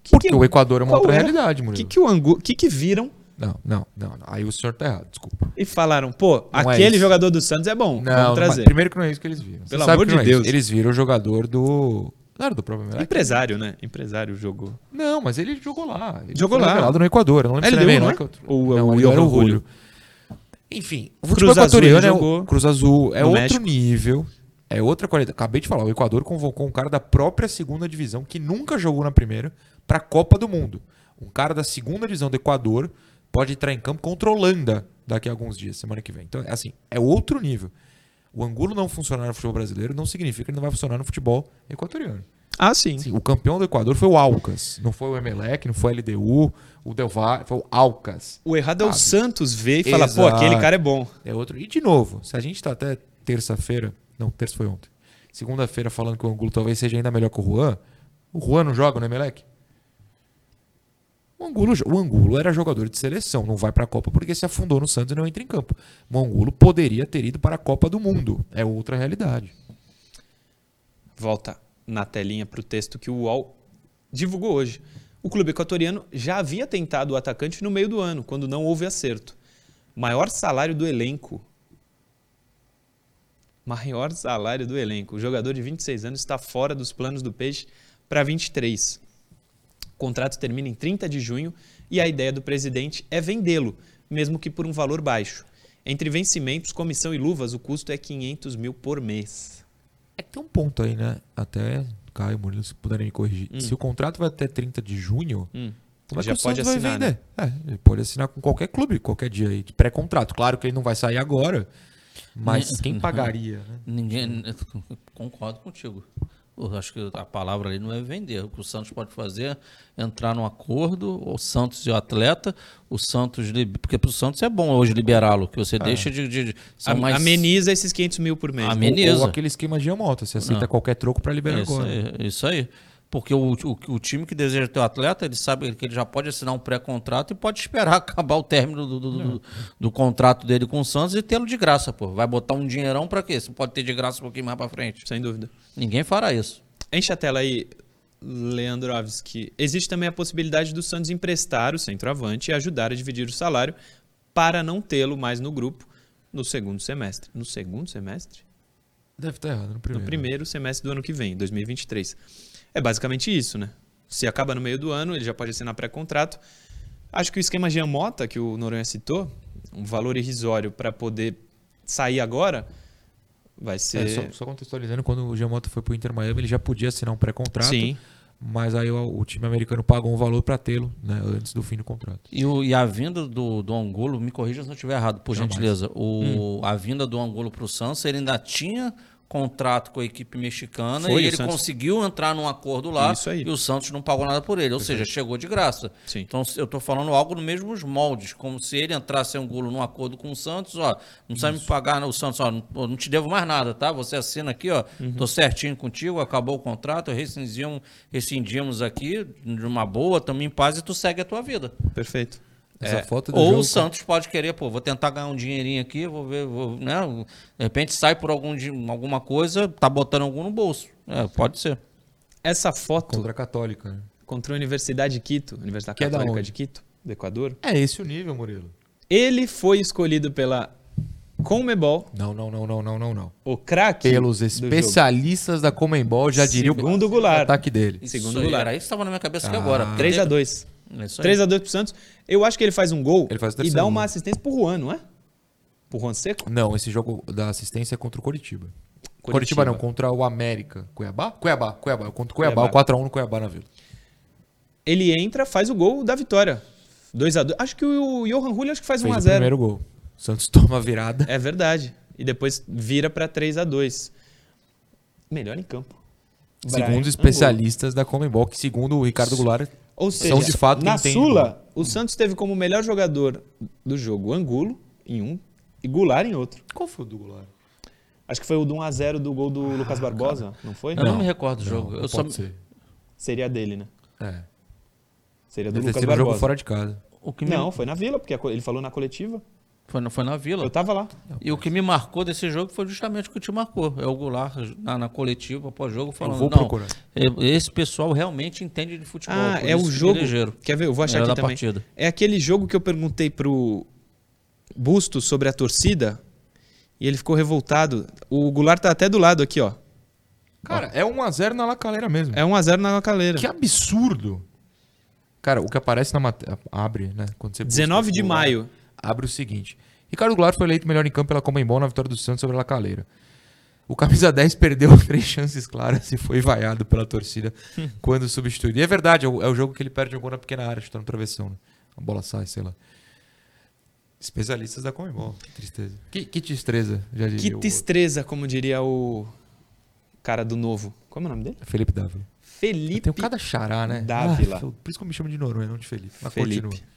O que Porque que- o Equador é uma outra é? realidade, O Murilo. que, que o Angulo, que que viram Não, não, não, não. Aí o senhor tá errado, desculpa. e falaram, pô, Não é aquele isso. jogador do Santos é bom, Não, vamos não, trazer. primeiro que não é isso que eles viram. Pelo amor de não é isso. Deus. Eles viram o jogador do. Claro, do próprio Emelec. Empresário, né? Empresário jogou. Não, mas ele jogou lá. Ele Jogou lá. no Equador. Não lembro Ele se ele é não é? que outro. Ou- não, Johan era o Julio. Enfim, o Cruz futebol Azul equatoriano é jogou o Cruz Azul é outro México. nível, é outra qualidade. Acabei de falar, o Equador convocou um cara da própria segunda divisão que nunca jogou na primeira para a Copa do Mundo. Um cara da segunda divisão do Equador pode entrar em campo contra a Holanda daqui a alguns dias, semana que vem. Então, é assim, é outro nível. O Angulo não funcionar no futebol brasileiro não significa que ele não vai funcionar no futebol equatoriano. Ah, sim. Sim, o campeão do Equador foi o Alcas, não foi o Emelec, não foi a LDU, o Del Valle, foi o Alcas. O errado é o Sabe? Santos ver e falar, pô, aquele cara é bom. É outro. E de novo, se a gente tá até terça-feira, não, terça foi ontem. Segunda-feira falando que o Angulo talvez seja ainda melhor que o Juan. O Juan não joga no Emelec? O Angulo, o Angulo era jogador de seleção, não vai para a Copa porque se afundou no Santos e não entra em campo. O Angulo poderia ter ido para a Copa do Mundo. É outra realidade. Volta na telinha pro texto que o UOL divulgou hoje. O clube equatoriano já havia tentado o atacante no meio do ano, quando não houve acerto. Maior salário do elenco. Maior salário do elenco. O jogador de 26 anos está fora dos planos do Peixe para 23. O contrato termina em 30 de junho e a ideia do presidente é vendê-lo, mesmo que por um valor baixo. Entre vencimentos, comissão e luvas, o custo é 500 mil por mês. É que tem um ponto aí, né? Até Caio Murilo, se puderem me corrigir. Hum. Se o contrato vai até 30 de junho, Hum. Como é Já que o pode Santos vai assinar, né? vender? É, ele pode assinar com qualquer clube, qualquer dia aí, de pré-contrato. Claro que ele não vai sair agora, mas Né? quem [laughs] pagaria, né? Ninguém. Concordo contigo. Eu acho que a palavra ali não é vender. O que o Santos pode fazer é entrar num acordo, o Santos e o atleta, o Santos. lib- Porque para o Santos é bom hoje liberá-lo, que você deixa de. de, de Am- mais- Ameniza esses 500 mil por mês. Amen- Ameniza. Ou, ou aquele esquema de moto, você aceita Não. qualquer troco para liberar Isso agora. aí, isso aí. Porque o, o, o time que deseja ter o atleta, ele sabe que ele já pode assinar um pré-contrato e pode esperar [laughs] acabar o término do, do, do- do contrato dele com o Santos e tê-lo de graça, pô. Vai botar um dinheirão pra quê? Você pode ter de graça um pouquinho mais pra frente. Sem dúvida. Ninguém fará isso. Enche a tela aí, Leandrovski. Existe também a possibilidade do Santos emprestar o centroavante e ajudar a dividir o salário para não tê-lo mais no grupo no segundo semestre. No segundo semestre? Deve estar errado, no primeiro. No primeiro semestre do ano que vem, 2023. É basicamente isso, né? Se acaba no meio do ano, ele já pode assinar pré-contrato. Acho que o esquema Jean Mota, que o Noronha citou, um valor irrisório para poder sair agora, vai ser. É, só, só contextualizando, quando o Giamotto foi pro Inter Miami, ele já podia assinar um pré-contrato. Sim. Mas aí o, o time americano pagou um valor para tê-lo né, antes do fim do contrato. E, o- e a vinda do, do Angulo, me corrija se eu estiver errado, por Jamais. gentileza. O, Hum. A vinda do Angulo para o Santos, ele ainda tinha contrato com a equipe mexicana Foi, e ele Santos- conseguiu entrar num acordo lá Isso aí. e o Santos não pagou nada por ele, ou seja, chegou de graça. Sim. Então eu estou falando algo nos mesmos moldes, como se ele entrasse Angulo num acordo com o Santos, ó, não precisa me pagar, o Santos, ó, não, eu não te devo mais nada, tá? Você assina aqui, ó, Uhum. tô certinho contigo, acabou o contrato, rescindimos, rescindimos aqui de uma boa, também em paz e tu segue a tua vida. Perfeito. Essa É, foto do Ou jogo, o Santos pode querer, pô, vou tentar ganhar um dinheirinho aqui, vou ver, vou, né? De repente sai por algum, alguma coisa, tá botando algum no bolso. É, pode ser. Essa foto contra a Católica. né? contra a Universidade de Quito, Universidade Que é Católica onde? de Quito, do Equador. É esse o nível, Murilo. Ele foi escolhido pela Conmebol, Não, não, não, não, não, não, não. o craque Pelos especialistas da Comembol, já diria Segundo o Goulart. ataque dele. Segundo aí, Goulart. Que estava na minha cabeça aqui Ah. agora. 3 a 2 É isso aí. 3 a 2 pro Santos. Eu acho que ele faz um gol faz e dá uma assistência pro Juan, não é? Pro Juan Seco? Não, esse jogo da assistência é contra o Coritiba. Curitiba. Coritiba não, contra o América. Cuiabá? Cuiabá, Cuiabá. Contra o Cuiabá, Cuiabá. o 4x1 no Cuiabá na Vila. Ele entra, faz o gol da vitória. 2 a 2 Acho que o Johan Julio acho que faz 1 Fez a o 0 primeiro gol. O Santos [laughs] toma a virada. É verdade. E depois vira pra 3 a 2 Melhor em campo. Segundo Brian os especialistas da Comembol, que segundo o Ricardo Goulart, Ou seja, São de fato na entende Sula, o Santos teve como melhor jogador do jogo Angulo em um e Goulart em outro. Qual foi o do Goulart? Acho que foi o do 1x0 do gol do Lucas Barbosa, não foi? Eu não, me recordo do jogo. Não, eu só, ser. Seria dele, né? É. Seria do Deve ter Lucas sido um jogo Barbosa. fora de casa. o que me, Não, foi na Vila, porque ele falou na coletiva. Foi, na- foi na Vila. Eu tava lá. E o que me marcou desse jogo foi justamente o que te marcou. É o Goulart na, na coletiva, pós-jogo, falando. vou não, procurar. é- Esse pessoal realmente entende de futebol. Ah, é o que jogo. elegeram. Quer ver? Eu vou achar aqui também. partida. É aquele jogo que eu perguntei pro Busto sobre a torcida e ele ficou revoltado. O Goulart tá até do lado aqui, ó. Cara, é 1x0 na lacaleira mesmo. É 1x0 na caleira. Que absurdo. Cara, o que aparece na matéria. Abre, né? Quando você busca 19 de maio. Abre o seguinte: Ricardo Goulart foi eleito melhor em campo pela Comembol na vitória do Santos sobre a Lacaleira. O camisa [laughs] 10 perdeu [laughs] três chances claras e foi vaiado pela torcida [laughs] quando substituído. E é verdade, é o, é o jogo que ele perde um gol na pequena área, chutando travessão. Né? A bola sai, sei lá. Especialistas da Comembol. Que tristeza. Que, que tristeza, já diria. Que destreza, como diria o cara do novo. Como é o nome dele? Felipe Dávila. Felipe tenho cada xará, né? Dávila. Ah, por isso que eu me chamo de Noronha, não de Felipe. Mas Felipe. continua.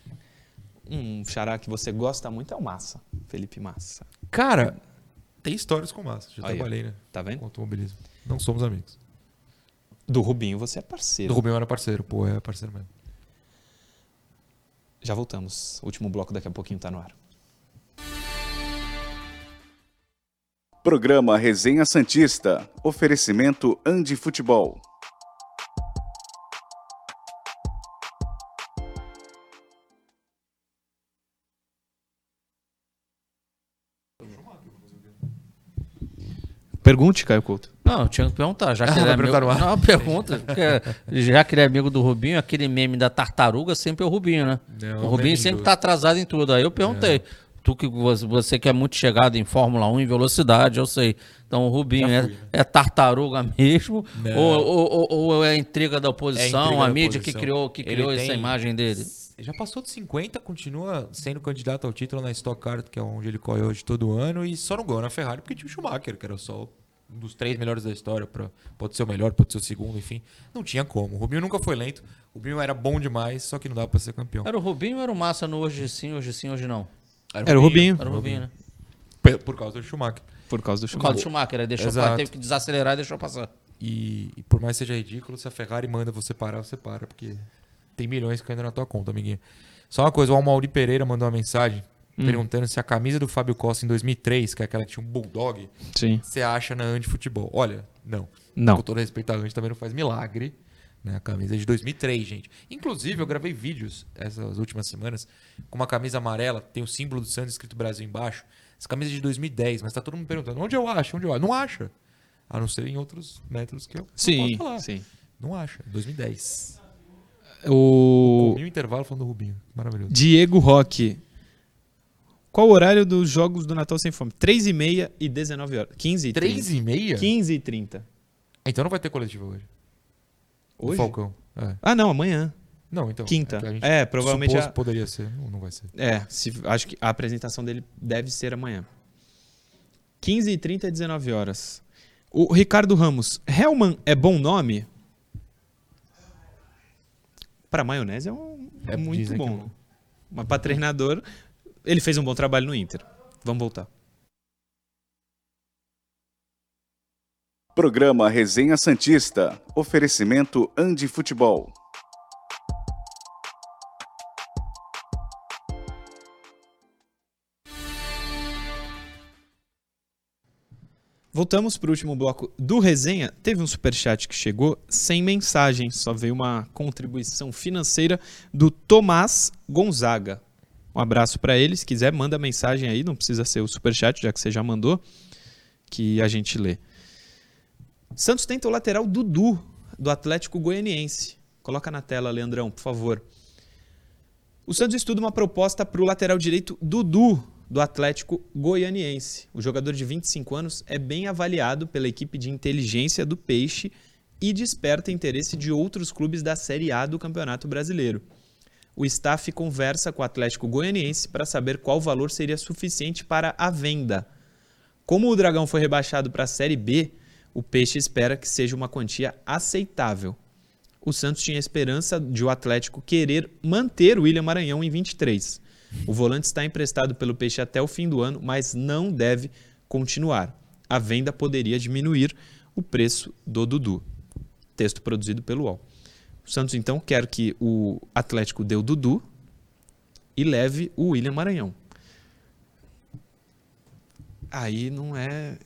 Um xará que você gosta muito é o Massa. Felipe Massa. Cara, tem histórias com massa. Já Aí, trabalhei, né? Tá vendo? Com automobilismo. Não somos amigos. Do Rubinho você é parceiro. Do Rubinho era parceiro, pô, é parceiro mesmo. Já voltamos. O último bloco daqui a pouquinho tá no ar. Programa Resenha Santista. Oferecimento Andi Futebol. Pergunte, Caio Couto. Não, eu tinha que perguntar. Já [laughs] que Ah, ele é amigo... Não, pergunta. porque já que ele é amigo do Rubinho, aquele meme da tartaruga sempre é o Rubinho, né? Não, o Rubinho sempre justo. tá atrasado em tudo. Aí eu perguntei. Tu que você, que é muito chegado em Fórmula 1 em velocidade, eu sei. Então o Rubinho é, né? é tartaruga mesmo? Não. Ou, ou, ou- é intriga da É oposição, intriga a da mídia que oposição. criou, que Ele criou tem- essa imagem dele? Já passou de 50, continua sendo candidato ao título na Stock Car, que é onde ele corre hoje todo ano, e só não ganhou na Ferrari porque tinha o Schumacher, que era só um dos três melhores da história. Pra, pode ser o melhor, pode ser o segundo, enfim. Não tinha como. O Rubinho nunca foi lento. O Rubinho era bom demais, só que não dava pra ser campeão. Era o Rubinho ou era o Massa no hoje sim, hoje sim, hoje não? Era o Rubinho. Era o Rubinho, né? Por- Por causa do Schumacher. Por causa do Por causa do Schumacher. Schumacher, aí deixou passar, teve que desacelerar e deixou passar. E, e por mais que seja ridículo, se a Ferrari manda você parar, você para, porque tem milhões caindo na tua conta, amiguinho. Só uma coisa, o Almauri Pereira mandou uma mensagem perguntando se a camisa do Fábio Costa em 2003, que é aquela que tinha um bulldog, Sim. você acha na Andi Futebol. Olha, não. Não. Com todo respeito, a Andi também não faz milagre. Né? A camisa é de 2003, gente. Inclusive, eu gravei vídeos essas últimas semanas com uma camisa amarela, tem o símbolo do Santos escrito Brasil embaixo. Essa camisa é de 2010, mas tá todo mundo perguntando, onde eu acho? Onde eu acho? Não acha. A não ser em outros métodos que eu não Sim, posso falar. sim. Não acha. 2010. O Comi o intervalo falando do Rubinho. Maravilhoso. Diego Roque. Qual o horário dos jogos do Natal Sem Fome? 3 e meia e 19 horas. 15 e 30. 3 e meia? 15 e 30. Então não vai ter coletiva hoje. Do Hoje? Falcão. É. Ah, não, amanhã. Não, então. Quinta. gente É, provavelmente a- poderia ser. Não, não vai ser. É, se- acho que a apresentação dele deve ser amanhã. 15 e 30 e 19 horas. O Ricardo Ramos. Hellman é bom nome? Para maionese é, um, É, muito é bom. bom. Mas para treinador, ele fez um bom trabalho no Inter. Vamos voltar. Programa Resenha Santista. Oferecimento Andi Futebol. Voltamos para o último bloco do Resenha. Teve um superchat que chegou sem mensagem, só veio uma contribuição financeira do Tomás Gonzaga. Um abraço para ele. Se quiser, manda mensagem aí, não precisa ser o superchat, já que você já mandou, que a gente lê. Santos tenta o lateral Dudu, do Atlético Goianiense. Coloca na tela, Leandrão, por favor. O Santos estuda uma proposta para o lateral direito Dudu, do Atlético Goianiense. O jogador de 25 anos é bem avaliado pela equipe de inteligência do Peixe e desperta interesse de outros clubes da Série A do Campeonato Brasileiro. O staff conversa com o Atlético Goianiense para saber qual valor seria suficiente para a venda. Como o Dragão foi rebaixado para a Série B, o Peixe espera que seja uma quantia aceitável. O Santos tinha esperança de o Atlético querer manter o William Maranhão em 23. O volante está emprestado pelo Peixe até o fim do ano, mas não deve continuar. A venda poderia diminuir o preço do Dudu. Texto produzido pelo UOL. O Santos então quer que o Atlético dê o Dudu e leve o William Maranhão. Aí não é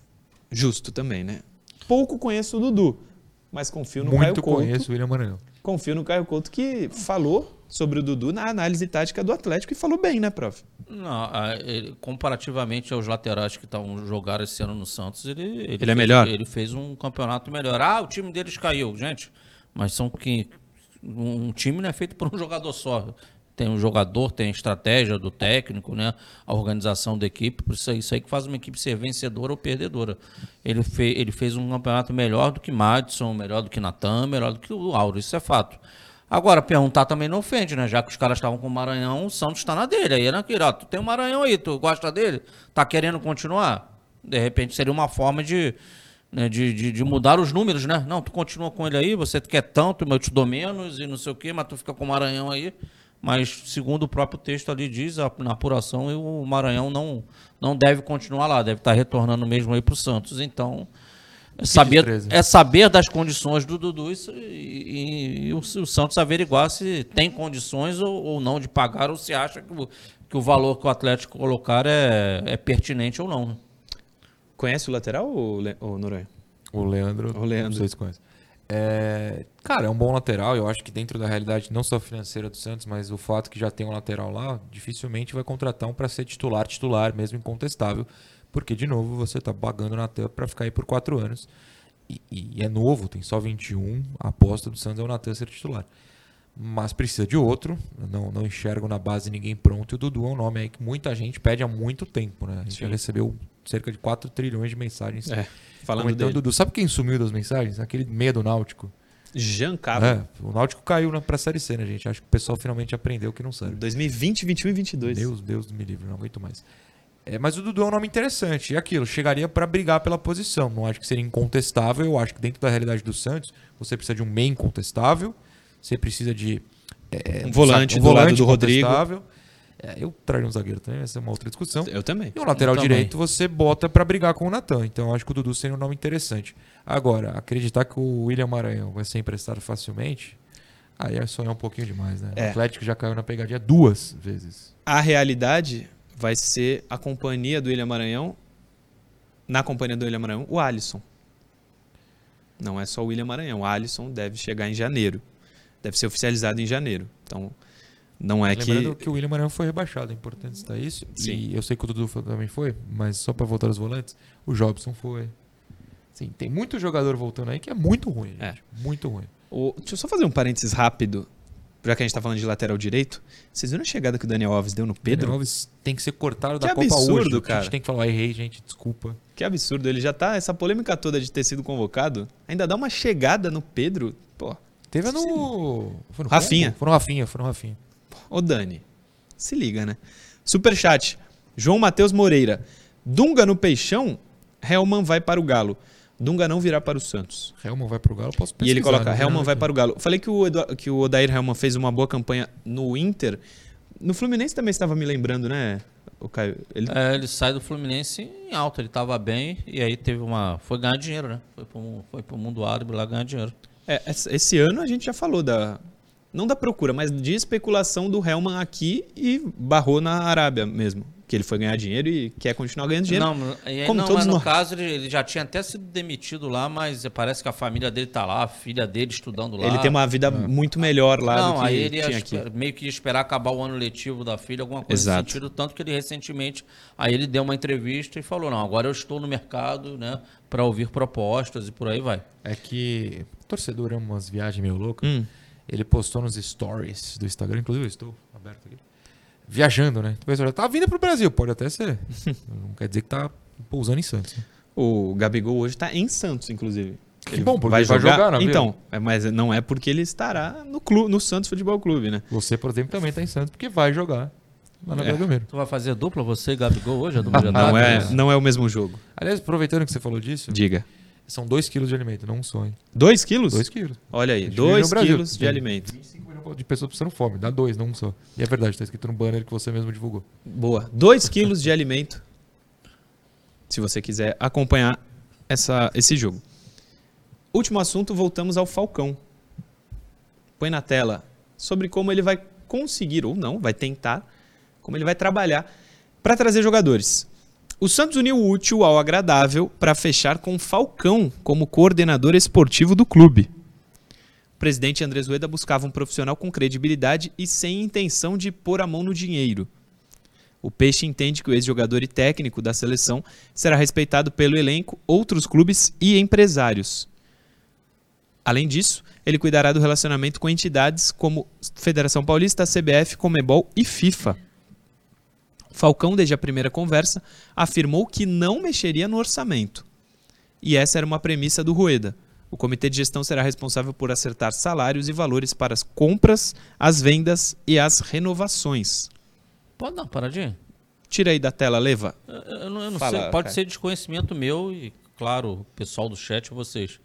justo também, né? Pouco conheço o Dudu, mas confio no Caio Muito Couto. conheço o William Maranhão. Confio no Caio Couto que falou sobre o Dudu na análise tática do Atlético e falou bem, né, prof? Não, ele- comparativamente aos laterais que estão jogar esse ano no Santos, ele, ele, Ele é fez- melhor? Ele fez um campeonato melhor. Ah, o time deles caiu, gente. Mas são que um time não é feito por um jogador só. Tem um jogador, tem a estratégia do técnico, né? A organização da equipe, por isso, aí- isso aí que faz uma equipe ser vencedora ou perdedora. Ele, fe, ele fez um campeonato melhor do que Madison, melhor do que Natan, melhor do que o Auro, isso é fato. Agora, perguntar também não ofende, né? Já que os caras estavam com o Maranhão, o Santos está na dele. Aí é naquele, ó, tu tem o Maranhão aí, tu gosta dele? Tá querendo continuar? De repente seria uma forma de, né, de, de, de mudar os números, né? Não, tu continua com ele aí, você quer tanto, eu te dou menos e não sei o quê, mas tu fica com o Maranhão aí. Mas, segundo o próprio texto ali diz, na apuração, o Maranhão não, não deve continuar lá, deve estar retornando mesmo aí pro Santos. Então, é saber, 13. é saber das condições do Dudu e, e- e o, o Santos averiguar se tem condições ou, ou não de pagar, ou se acha que o, que o valor que o Atlético colocar é, é pertinente ou não. Conhece o lateral, ou, Le... ou Noronha? O Leandro. O Leandro. Não sei se conhece. É, cara, é um bom lateral. Eu acho que dentro da realidade, não só financeira do Santos, mas o fato que já tem um lateral lá, dificilmente vai contratar um para ser titular, titular, mesmo incontestável. Porque, de novo, você tá pagando na Natan para ficar aí por quatro anos. E, e é novo, tem só 21. A aposta do Santos é o Natan ser titular. Mas precisa de outro. Não, não enxergo na base ninguém pronto. E o Dudu é um nome aí que muita gente pede há muito tempo, né? A gente já recebeu cerca de 4 trilhões de mensagens É, falando comentando dele. Dudu. Sabe quem sumiu das mensagens? Aquele meia do Náutico. Jean Cabo. É, o Náutico caiu na, pra Série C, né, gente? Acho que o pessoal finalmente aprendeu que não serve. 2020, 21 e 22. Deus, Deus me livre, não aguento mais. É, mas o Dudu é um nome interessante. E aquilo, chegaria pra brigar pela posição. Não acho que seria incontestável. Eu acho que dentro da realidade do Santos, você precisa de um meio incontestável. Você precisa de. é, Um volante um do lado do Rodrigo. É, eu traria um zagueiro também, essa é uma outra discussão. Eu também. E o lateral Eu também. direito você bota pra brigar com o Natan. Então eu acho que o Dudu seria um nome interessante. Agora, acreditar que o William Maranhão vai ser emprestado facilmente, aí é sonhar um pouquinho demais, né? É. O Atlético já caiu na pegadinha duas vezes. A realidade vai ser a companhia do William Maranhão, na companhia do William Maranhão, o Alisson. Não é só o William Maranhão. O Alisson deve chegar em janeiro. Deve ser oficializado em janeiro. Então, não é Lembrando que. que o William Maranhão foi rebaixado, é importante citar isso. Sim. E eu sei que o Dudu também foi, mas só pra voltar aos volantes, o Jobson foi. Sim, tem muito jogador voltando aí que é muito ruim, É. gente. Muito ruim. O- deixa eu só fazer um parênteses rápido, já que a gente tá falando de lateral direito. Vocês viram a chegada que o Daniel Alves deu no Pedro Pedro? Alves tem que ser cortado Que da Copa absurdo, hoje. A cara. gente tem que falar, errei, gente, desculpa. Que absurdo. Ele já tá. Essa polêmica toda de ter sido convocado. Ainda dá uma chegada no Pedro. Pô, Teve no. Foi no Rafinha. Foi no Rafinha, foi no Rafinha. Ô Dani, se liga, né? Superchat. João Matheus Moreira. Dunga no Peixão, Helman vai para o Galo. Dunga não virá para o Santos. Helman vai pro Galo, posso e ele coloca, né? Helman vai para o Galo. Falei que o, Edu- que o Odair Helman fez uma boa campanha no Inter. No Fluminense também estava me lembrando, né, o Caio? Ele, É, ele sai do Fluminense em alta, ele tava bem e aí teve uma. Foi ganhar dinheiro, né? Foi pro, foi pro mundo árabe lá ganhar dinheiro. é, esse esse ano a gente já falou da... Não da procura, mas de especulação do Helman aqui e barrou na Arábia mesmo. Que ele foi ganhar dinheiro e quer continuar ganhando dinheiro. Não, e aí, como não todos mas no nós. caso ele, ele já tinha até sido demitido lá, mas parece que a família dele tá lá, a filha dele estudando lá. Ele tem uma vida muito melhor lá Não, do que aí ele ia tinha aqui. meio que ia esperar acabar o ano letivo da filha, alguma coisa Exato. nesse sentido. Tanto que ele recentemente, aí ele deu uma entrevista e falou: Não, agora eu estou no mercado, né, para ouvir propostas e por aí vai. É que o torcedor é umas viagens meio loucas. Hum. Ele postou nos stories do Instagram, inclusive eu estou aberto aqui. Viajando, né? O pessoal já tá vindo pro Brasil, pode até ser. Não quer dizer que tá pousando em Santos. né? O Gabigol hoje tá em Santos, inclusive. Que bom, porque vai jogar na Vila. Então, é, mas não é porque ele estará no, clube, no Santos Futebol Clube, né? Você, por exemplo, também tá em Santos, porque vai jogar lá na É. Belmiro. Tu vai fazer dupla você e Gabigol hoje? A dupla de [laughs] Não é, não é o mesmo jogo. Aliás, aproveitando que você falou disso, Diga. são 2 quilos de alimento, não um sonho. 2 quilos? 2 quilos. Olha aí, gente vive 2 no Brasil. quilos de alimento. 25 milhões de pessoas passando fome, dá dois, não um só. E é verdade, tá escrito no banner que você mesmo divulgou. Boa. 2 quilos de alimento. Se você quiser acompanhar essa, esse jogo. Último assunto, voltamos ao Falcão. Põe na tela sobre como ele vai conseguir, ou não, vai tentar, como ele vai trabalhar para trazer jogadores. O Santos uniu o útil ao agradável para fechar com Falcão como coordenador esportivo do clube. O presidente Andrés Rueda buscava um profissional com credibilidade e sem intenção de pôr a mão no dinheiro. O Peixe entende que o ex-jogador e técnico da seleção será respeitado pelo elenco, outros clubes e empresários. Além disso, ele cuidará do relacionamento com entidades como Federação Paulista, CBF, Comebol e FIFA. Falcão, desde a primeira conversa, afirmou que não mexeria no orçamento. E essa era uma premissa do Rueda. O comitê de gestão será responsável por acertar salários e valores para as compras, as vendas e as renovações. Pode dar uma paradinha? Tira aí da tela, leva. Eu, eu não, eu não Fala, sei, pode Caio. ser desconhecimento meu e, claro, o pessoal do chat, vocês.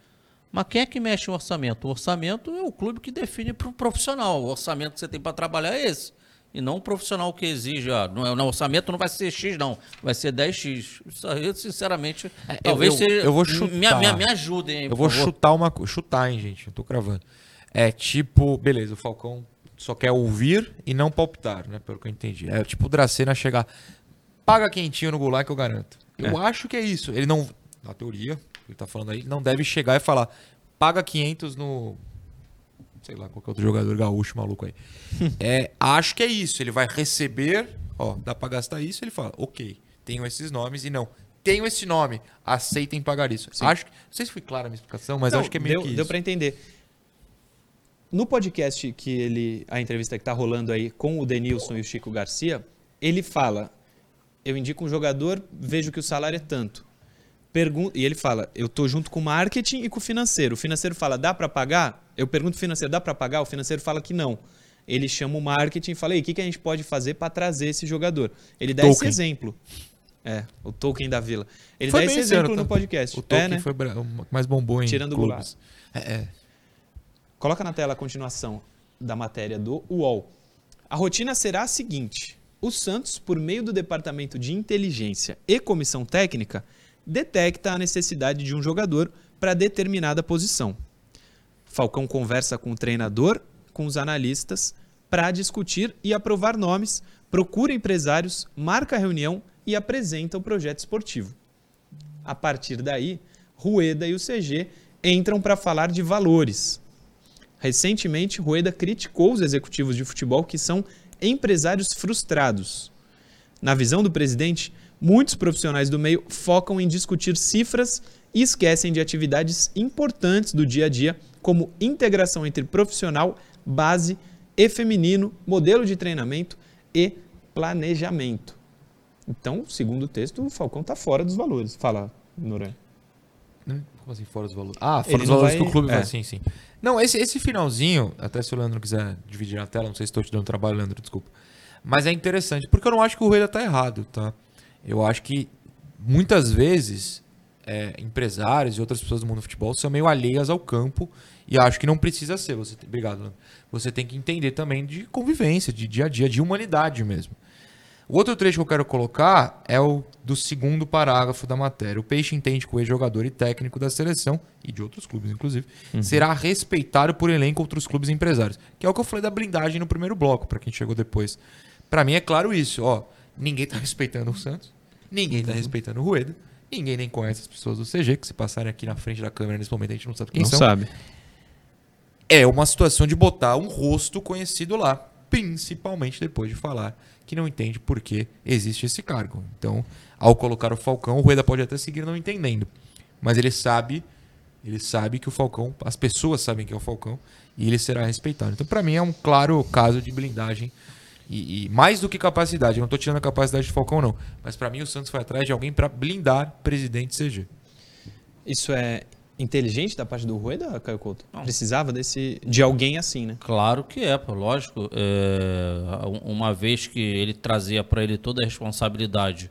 Mas quem é que mexe no orçamento? O orçamento é o clube que define para o profissional. O orçamento que você tem para trabalhar é esse. E não um profissional que exige, ah, não, é- no orçamento não vai ser X, não. Vai ser 10X. Isso aí, sinceramente, talvez eu- seja. eu vou Me, chutar. me, me ajudem aí, Eu vou favor. chutar uma coisa. Chutar, hein, gente? Eu tô cravando. É tipo, beleza, o Falcão só quer ouvir e não palpitar, né? Pelo que eu entendi. É tipo o Dracena chegar. Paga quentinho no Goulart que eu garanto. Eu acho que é isso. Ele não. Na teoria, ele tá falando aí, ele não deve chegar e falar. Paga 500 no. Sei lá, qualquer outro jogador gaúcho maluco aí. [laughs] é, acho que é isso. Ele vai receber. Ó, dá pra gastar isso. Ele fala, ok, tenho esses nomes e não. Tenho esse nome, aceitem pagar isso. Acho que, não sei se foi clara a minha explicação, mas Não, acho que é meio deu, que Deu isso. para entender. No podcast que ele, a entrevista que tá rolando aí com o Denilson e o Chico Garcia, ele fala: eu indico um jogador, vejo que o salário é tanto. Pergun e ele fala: eu tô junto com o marketing e com o financeiro. O financeiro fala: dá para pagar? Eu pergunto pro financeiro: dá para pagar? O financeiro fala que não. Ele chama o marketing e fala: "Ei, o que, que a gente pode fazer para trazer esse jogador? Ele dá esse exemplo. É, o Tolkien da Vila. Ele Foi dá esse exemplo no podcast. O Tolkien é, né? foi o mais bombou em Tirando o clubes. É, é. Coloca na tela a continuação da matéria do UOL. A rotina será a seguinte: o Santos, por meio do Departamento de Inteligência e Comissão Técnica, detecta a necessidade de um jogador para determinada posição. Falcão conversa com o treinador, com os analistas, para discutir e aprovar nomes, procura empresários, marca reunião e apresenta o projeto esportivo. A partir daí, Rueda e o CG entram para falar de valores. Recentemente, Rueda criticou os executivos de futebol que são empresários frustrados. Na visão do presidente, muitos profissionais do meio focam em discutir cifras e esquecem de atividades importantes do dia a dia, como integração entre profissional, base e feminino, modelo de treinamento e planejamento. Então, segundo o texto, o Falcão está fora dos valores. Fala, Noran. Né? Como assim, fora dos valores? Ah, fora Ele dos valores vai- que o clube é. vai, sim, sim. Não, esse, esse finalzinho, até se o Leandro quiser dividir na tela, não sei se estou te dando trabalho, Leandro, desculpa. Mas é interessante, porque eu não acho que o Rueda tá errado, tá? Eu acho que muitas vezes é, empresários e outras pessoas do mundo do futebol são meio alheias ao campo e acho que não precisa ser. Você tem- Obrigado, Leandro. Você tem que entender também de convivência, de dia a dia, de humanidade mesmo. O outro trecho que eu quero colocar é o do segundo parágrafo da matéria. O Peixe entende que o ex-jogador e técnico da seleção, e de outros clubes inclusive, será respeitado por elenco outros clubes empresários. Que é o que eu falei da blindagem no primeiro bloco, para quem chegou depois. Para mim é claro isso, ó. Ninguém tá respeitando o Santos, ninguém tá respeitando o Rueda, ninguém nem conhece as pessoas do CG, que se passarem aqui na frente da câmera nesse momento a gente não sabe quem não são sabe. é uma situação de botar um rosto conhecido lá, principalmente depois de falar que não entende por que existe esse cargo. Então, ao colocar o Falcão, o Rueda pode até seguir não entendendo, mas ele sabe, ele sabe que o Falcão, as pessoas sabem que é o Falcão e ele será respeitado. Então, para mim é um claro caso de blindagem e, e mais do que capacidade. Eu não estou tirando a capacidade do Falcão não, mas para mim o Santos foi atrás de alguém para blindar presidente CG. Isso é inteligente da parte do Rueda, Caio Couto? Precisava desse, de alguém assim, né? Claro que é, pô, lógico. É, uma vez que ele trazia para ele toda a responsabilidade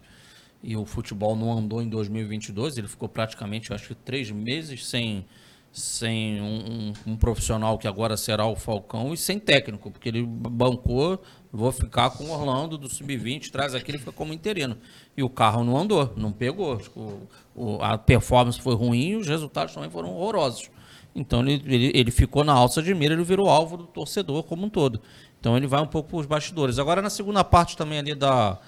e o futebol não andou em 2022, ele ficou praticamente, eu acho que três meses sem, sem um, um- um profissional que agora será o Falcão e sem técnico, porque ele bancou, vou ficar com o Orlando do Sub-20, traz aqui, ele fica como interino. E o carro não andou, não pegou. O- o- a performance foi ruim e os resultados também foram horrorosos. Então ele, ele, ele ficou na alça de mira, ele virou alvo do torcedor como um todo. Então ele vai um pouco para os bastidores. Agora na segunda parte também ali da,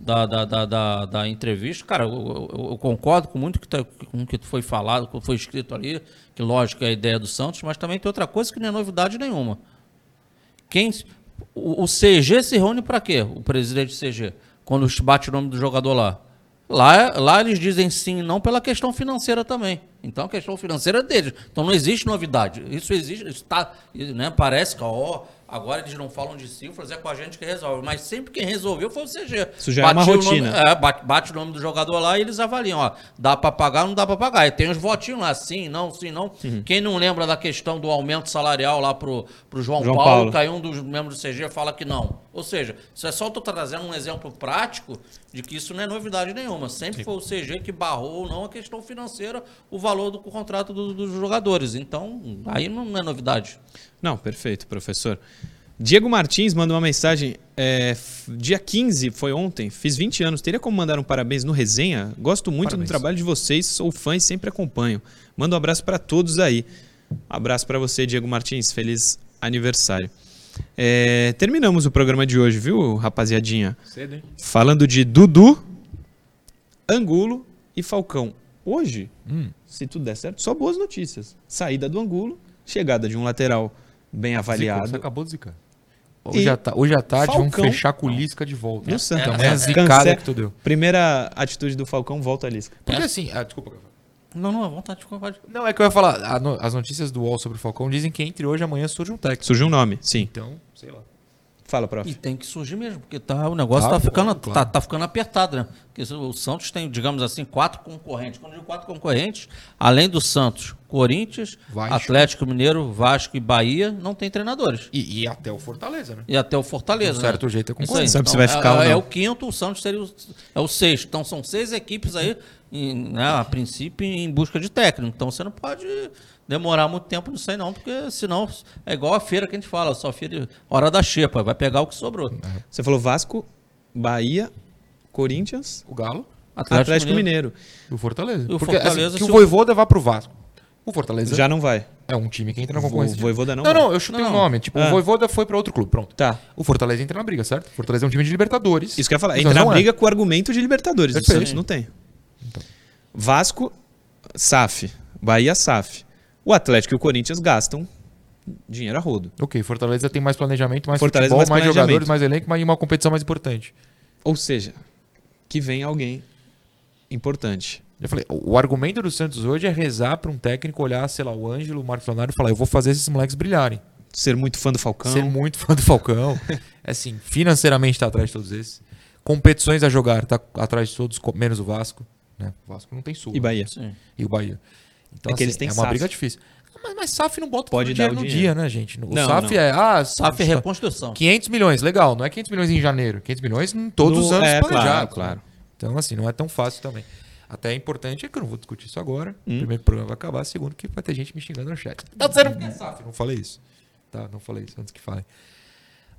da, da, da, da, da entrevista, cara, eu, eu- eu concordo com muito que tá, com o que foi falado, com o que foi escrito ali, que lógico é a ideia do Santos, mas também tem outra coisa que não é novidade nenhuma. Quem, o, CG se reúne para quê? O presidente CG, quando bate o nome do jogador lá. Lá, lá eles dizem sim e não pela questão financeira também. Então a questão financeira é deles. Então não existe novidade. Isso existe, isso tá, né, parece que ó, agora eles não falam de cifras, é com a gente que resolve. Mas sempre quem resolveu foi o CG. Isso já é uma Bate o rotina. nome- é, bate, bate o nome do jogador lá e eles avaliam, ó, dá pra pagar, não dá pra pagar. E tem os votinhos lá, sim, não, sim, não. Uhum. Quem não lembra da questão do aumento salarial lá pro, pro João, João Paulo, Paulo. aí um dos membros do CG fala que não. Ou seja, isso é só eu tô trazendo um exemplo prático de que isso não é novidade nenhuma. Sempre foi o CG que barrou ou não a questão financeira, o valor do contrato do- dos jogadores. Então, aí não é novidade. Não, perfeito, professor. Diego Martins mandou uma mensagem. é, dia 15, foi ontem, fiz 20 anos. Teria como mandar um parabéns no resenha? Gosto muito Parabéns. do trabalho de vocês, sou fã e sempre acompanho. Manda um abraço para todos aí. Um abraço para você, Diego Martins. Feliz aniversário. É, terminamos o programa de hoje, viu, rapaziadinha? Cedo, hein? Falando de Dudu, Angulo e Falcão. Hoje, Hum. se tudo der certo, só boas notícias. Saída do Angulo, chegada de um lateral bem avaliado. Você acabou de zicar. Hoje, hoje à tarde vamos Falcão- fechar com o Lisca de volta. No. Então, é a É. zicada que tu deu. Primeira atitude do Falcão, volta a Lisca. Porque assim, ah, desculpa. Não, não, à vontade, vontade. Não, é que eu ia falar, as notícias do UOL sobre o Falcão dizem que entre hoje e amanhã surge um técnico. Surgiu um nome, sim. Então, sei lá. Fala, prof. E tem que surgir mesmo, porque tá, o negócio Claro, tá, ficando, claro. tá, tá ficando apertado, né? Porque o Santos tem, digamos assim, quatro concorrentes. Quando eu digo quatro concorrentes, além do Santos, Corinthians, Vasco. Atlético Mineiro, Vasco e Bahia, não tem treinadores. E, e até o Fortaleza, né? E até o Fortaleza. De um certo né? jeito é Isso aí. concorrente. Sabe se vai é- ficar é, não. o quinto, o Santos seria o, é o sexto. Então são seis equipes aí, em- né, a princípio, em busca de técnico. Então você não pode demorar muito tempo nisso aí, não, porque senão é igual a feira que a gente fala, só feira hora da xepa, vai pegar o que sobrou. Você falou Vasco, Bahia, Corinthians, O Galo Atlético, Mineiro. e o Fortaleza. E o Porque Fortaleza, assim, que se o o- Voivoda vá pro Vasco. O Fortaleza Já não vai. é um time que entra na concorrência. Voivoda não Não, vai. não, eu chutei o não. nome. Tipo, Ah. o Voivoda foi pra outro clube, pronto. Tá. O Fortaleza entra na briga, certo? O Fortaleza é um time de Libertadores. Isso que eu ia falar. O Entra na é. briga com o argumento de Libertadores. O Perfeito. Santos não tem. Vasco, SAF. Bahia, SAF. O Atlético e o Corinthians gastam dinheiro a rodo. Ok, Fortaleza tem mais planejamento, mais Fortaleza futebol, mais mais, jogadores, mais elenco, mas e uma competição mais importante. Ou seja, que vem alguém importante. Eu falei, o argumento do Santos hoje é rezar para um técnico olhar, sei lá, o Ângelo, o Marcos Leonardo e falar, eu vou fazer esses moleques brilharem. Ser muito fã do Falcão. Ser muito fã do Falcão. [laughs] é assim, financeiramente tá atrás de todos esses. Competições a jogar, tá atrás de todos, menos o Vasco. Né? O Vasco não tem sul. E Bahia. Sim. E o Bahia. Então, É que assim, eles têm é uma SAF. briga difícil. Mas, mas SAF não bota Pode dar dinheiro o no dinheiro. dia, né, gente? O Não, SAF não. é, ah, SAF é está- reconstrução. 500 milhões, legal. Não é 500 milhões em janeiro. 500 milhões em todos No- os anos é, planejados. claro, claro. Então, assim, não é tão fácil também. Até é importante, é que eu não vou discutir isso agora. Hum. Primeiro programa vai acabar, segundo que vai ter gente me xingando no chat. Tá dizendo que é SAF. Não falei isso. Tá, não falei isso antes que falem.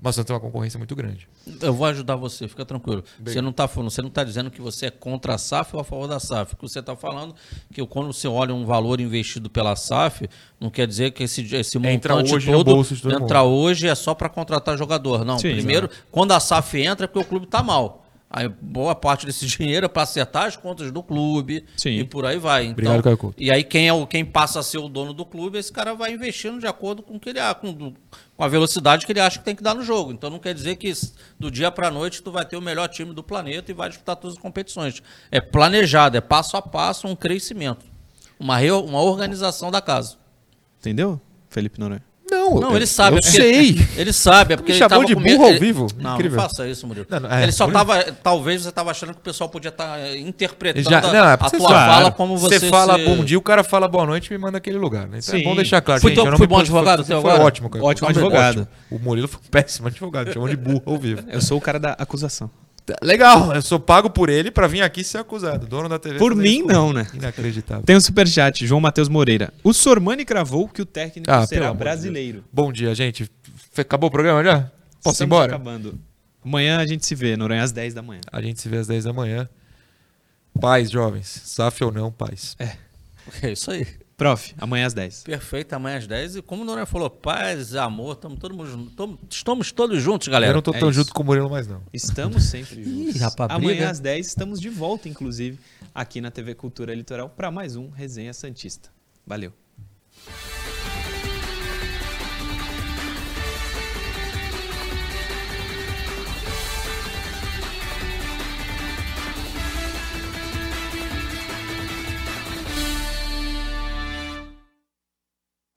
Mas o Santos tem uma concorrência muito grande. Eu vou ajudar você, fica tranquilo. Bem. Você não está você não tá dizendo que você é contra a SAF ou a favor da SAF. O que você está falando é que quando você olha um valor investido pela SAF, não quer dizer que esse, esse Entra montante hoje todo todo entra hoje é só para contratar jogador. Não, Sim, primeiro, quando a SAF entra é porque o clube está mal. Aí boa parte desse [laughs] dinheiro é para acertar as contas do clube Sim. e por aí vai. Então, Obrigado, Caio Couto. e aí quem é o quem passa a ser o dono do clube, esse cara vai investindo de acordo com o que ele a- com, com a velocidade que ele acha que tem que dar no jogo. Então não quer dizer que do dia para noite tu vai ter o melhor time do planeta e vai disputar todas as competições. É planejado, é passo a passo um crescimento, uma re- uma organização da casa. Entendeu, Felipe Noronha? Não, Não, ele sabe. Eu é porque- sei. Ele sabe, é porque Me ele chamou de burro medo- ao ele- vivo? Não, Incrível. não faça isso, Murilo. Não, não, é, ele só Murilo- tava, talvez você tava achando que o pessoal podia estar interpretando Já, não, é a, porque a você tua fala, fala como você Você fala se- bom dia, o cara fala boa noite e me manda aquele lugar. Né? Então é Sim. bom deixar claro. Fui gente, eu não fui bom advogado foi ótimo, cara. Ótimo advogado. ótimo. O Murilo foi um péssimo advogado, chamou de burro ao vivo. Eu sou o cara da acusação. Legal, eu sou pago por ele pra vir aqui ser acusado. Dono da TV. Por mim, não, né? Inacreditável. Tem um superchat, João Matheus Moreira. O Sormani cravou que o técnico Ah, será amor de brasileiro. Bom dia, gente. Acabou o programa já? Posso ir Estamos embora? acabando. Amanhã a gente se vê, Noronha, às 10 da manhã. A gente se vê às 10 da manhã. Paz, jovens. SAF ou não, paz. É isso aí. Prof, amanhã às 10. Perfeito, amanhã às 10. E como o Noronha falou, paz, amor, tamo todo mundo. Tamo- estamos todos juntos, galera. eu não tô é tão isso. junto com o Murilo mais, não. Estamos sempre [laughs] juntos. Ih, rapaz, amanhã briga. às 10 estamos de volta, inclusive, aqui na TV Cultura Litoral para mais um Resenha Santista. Valeu.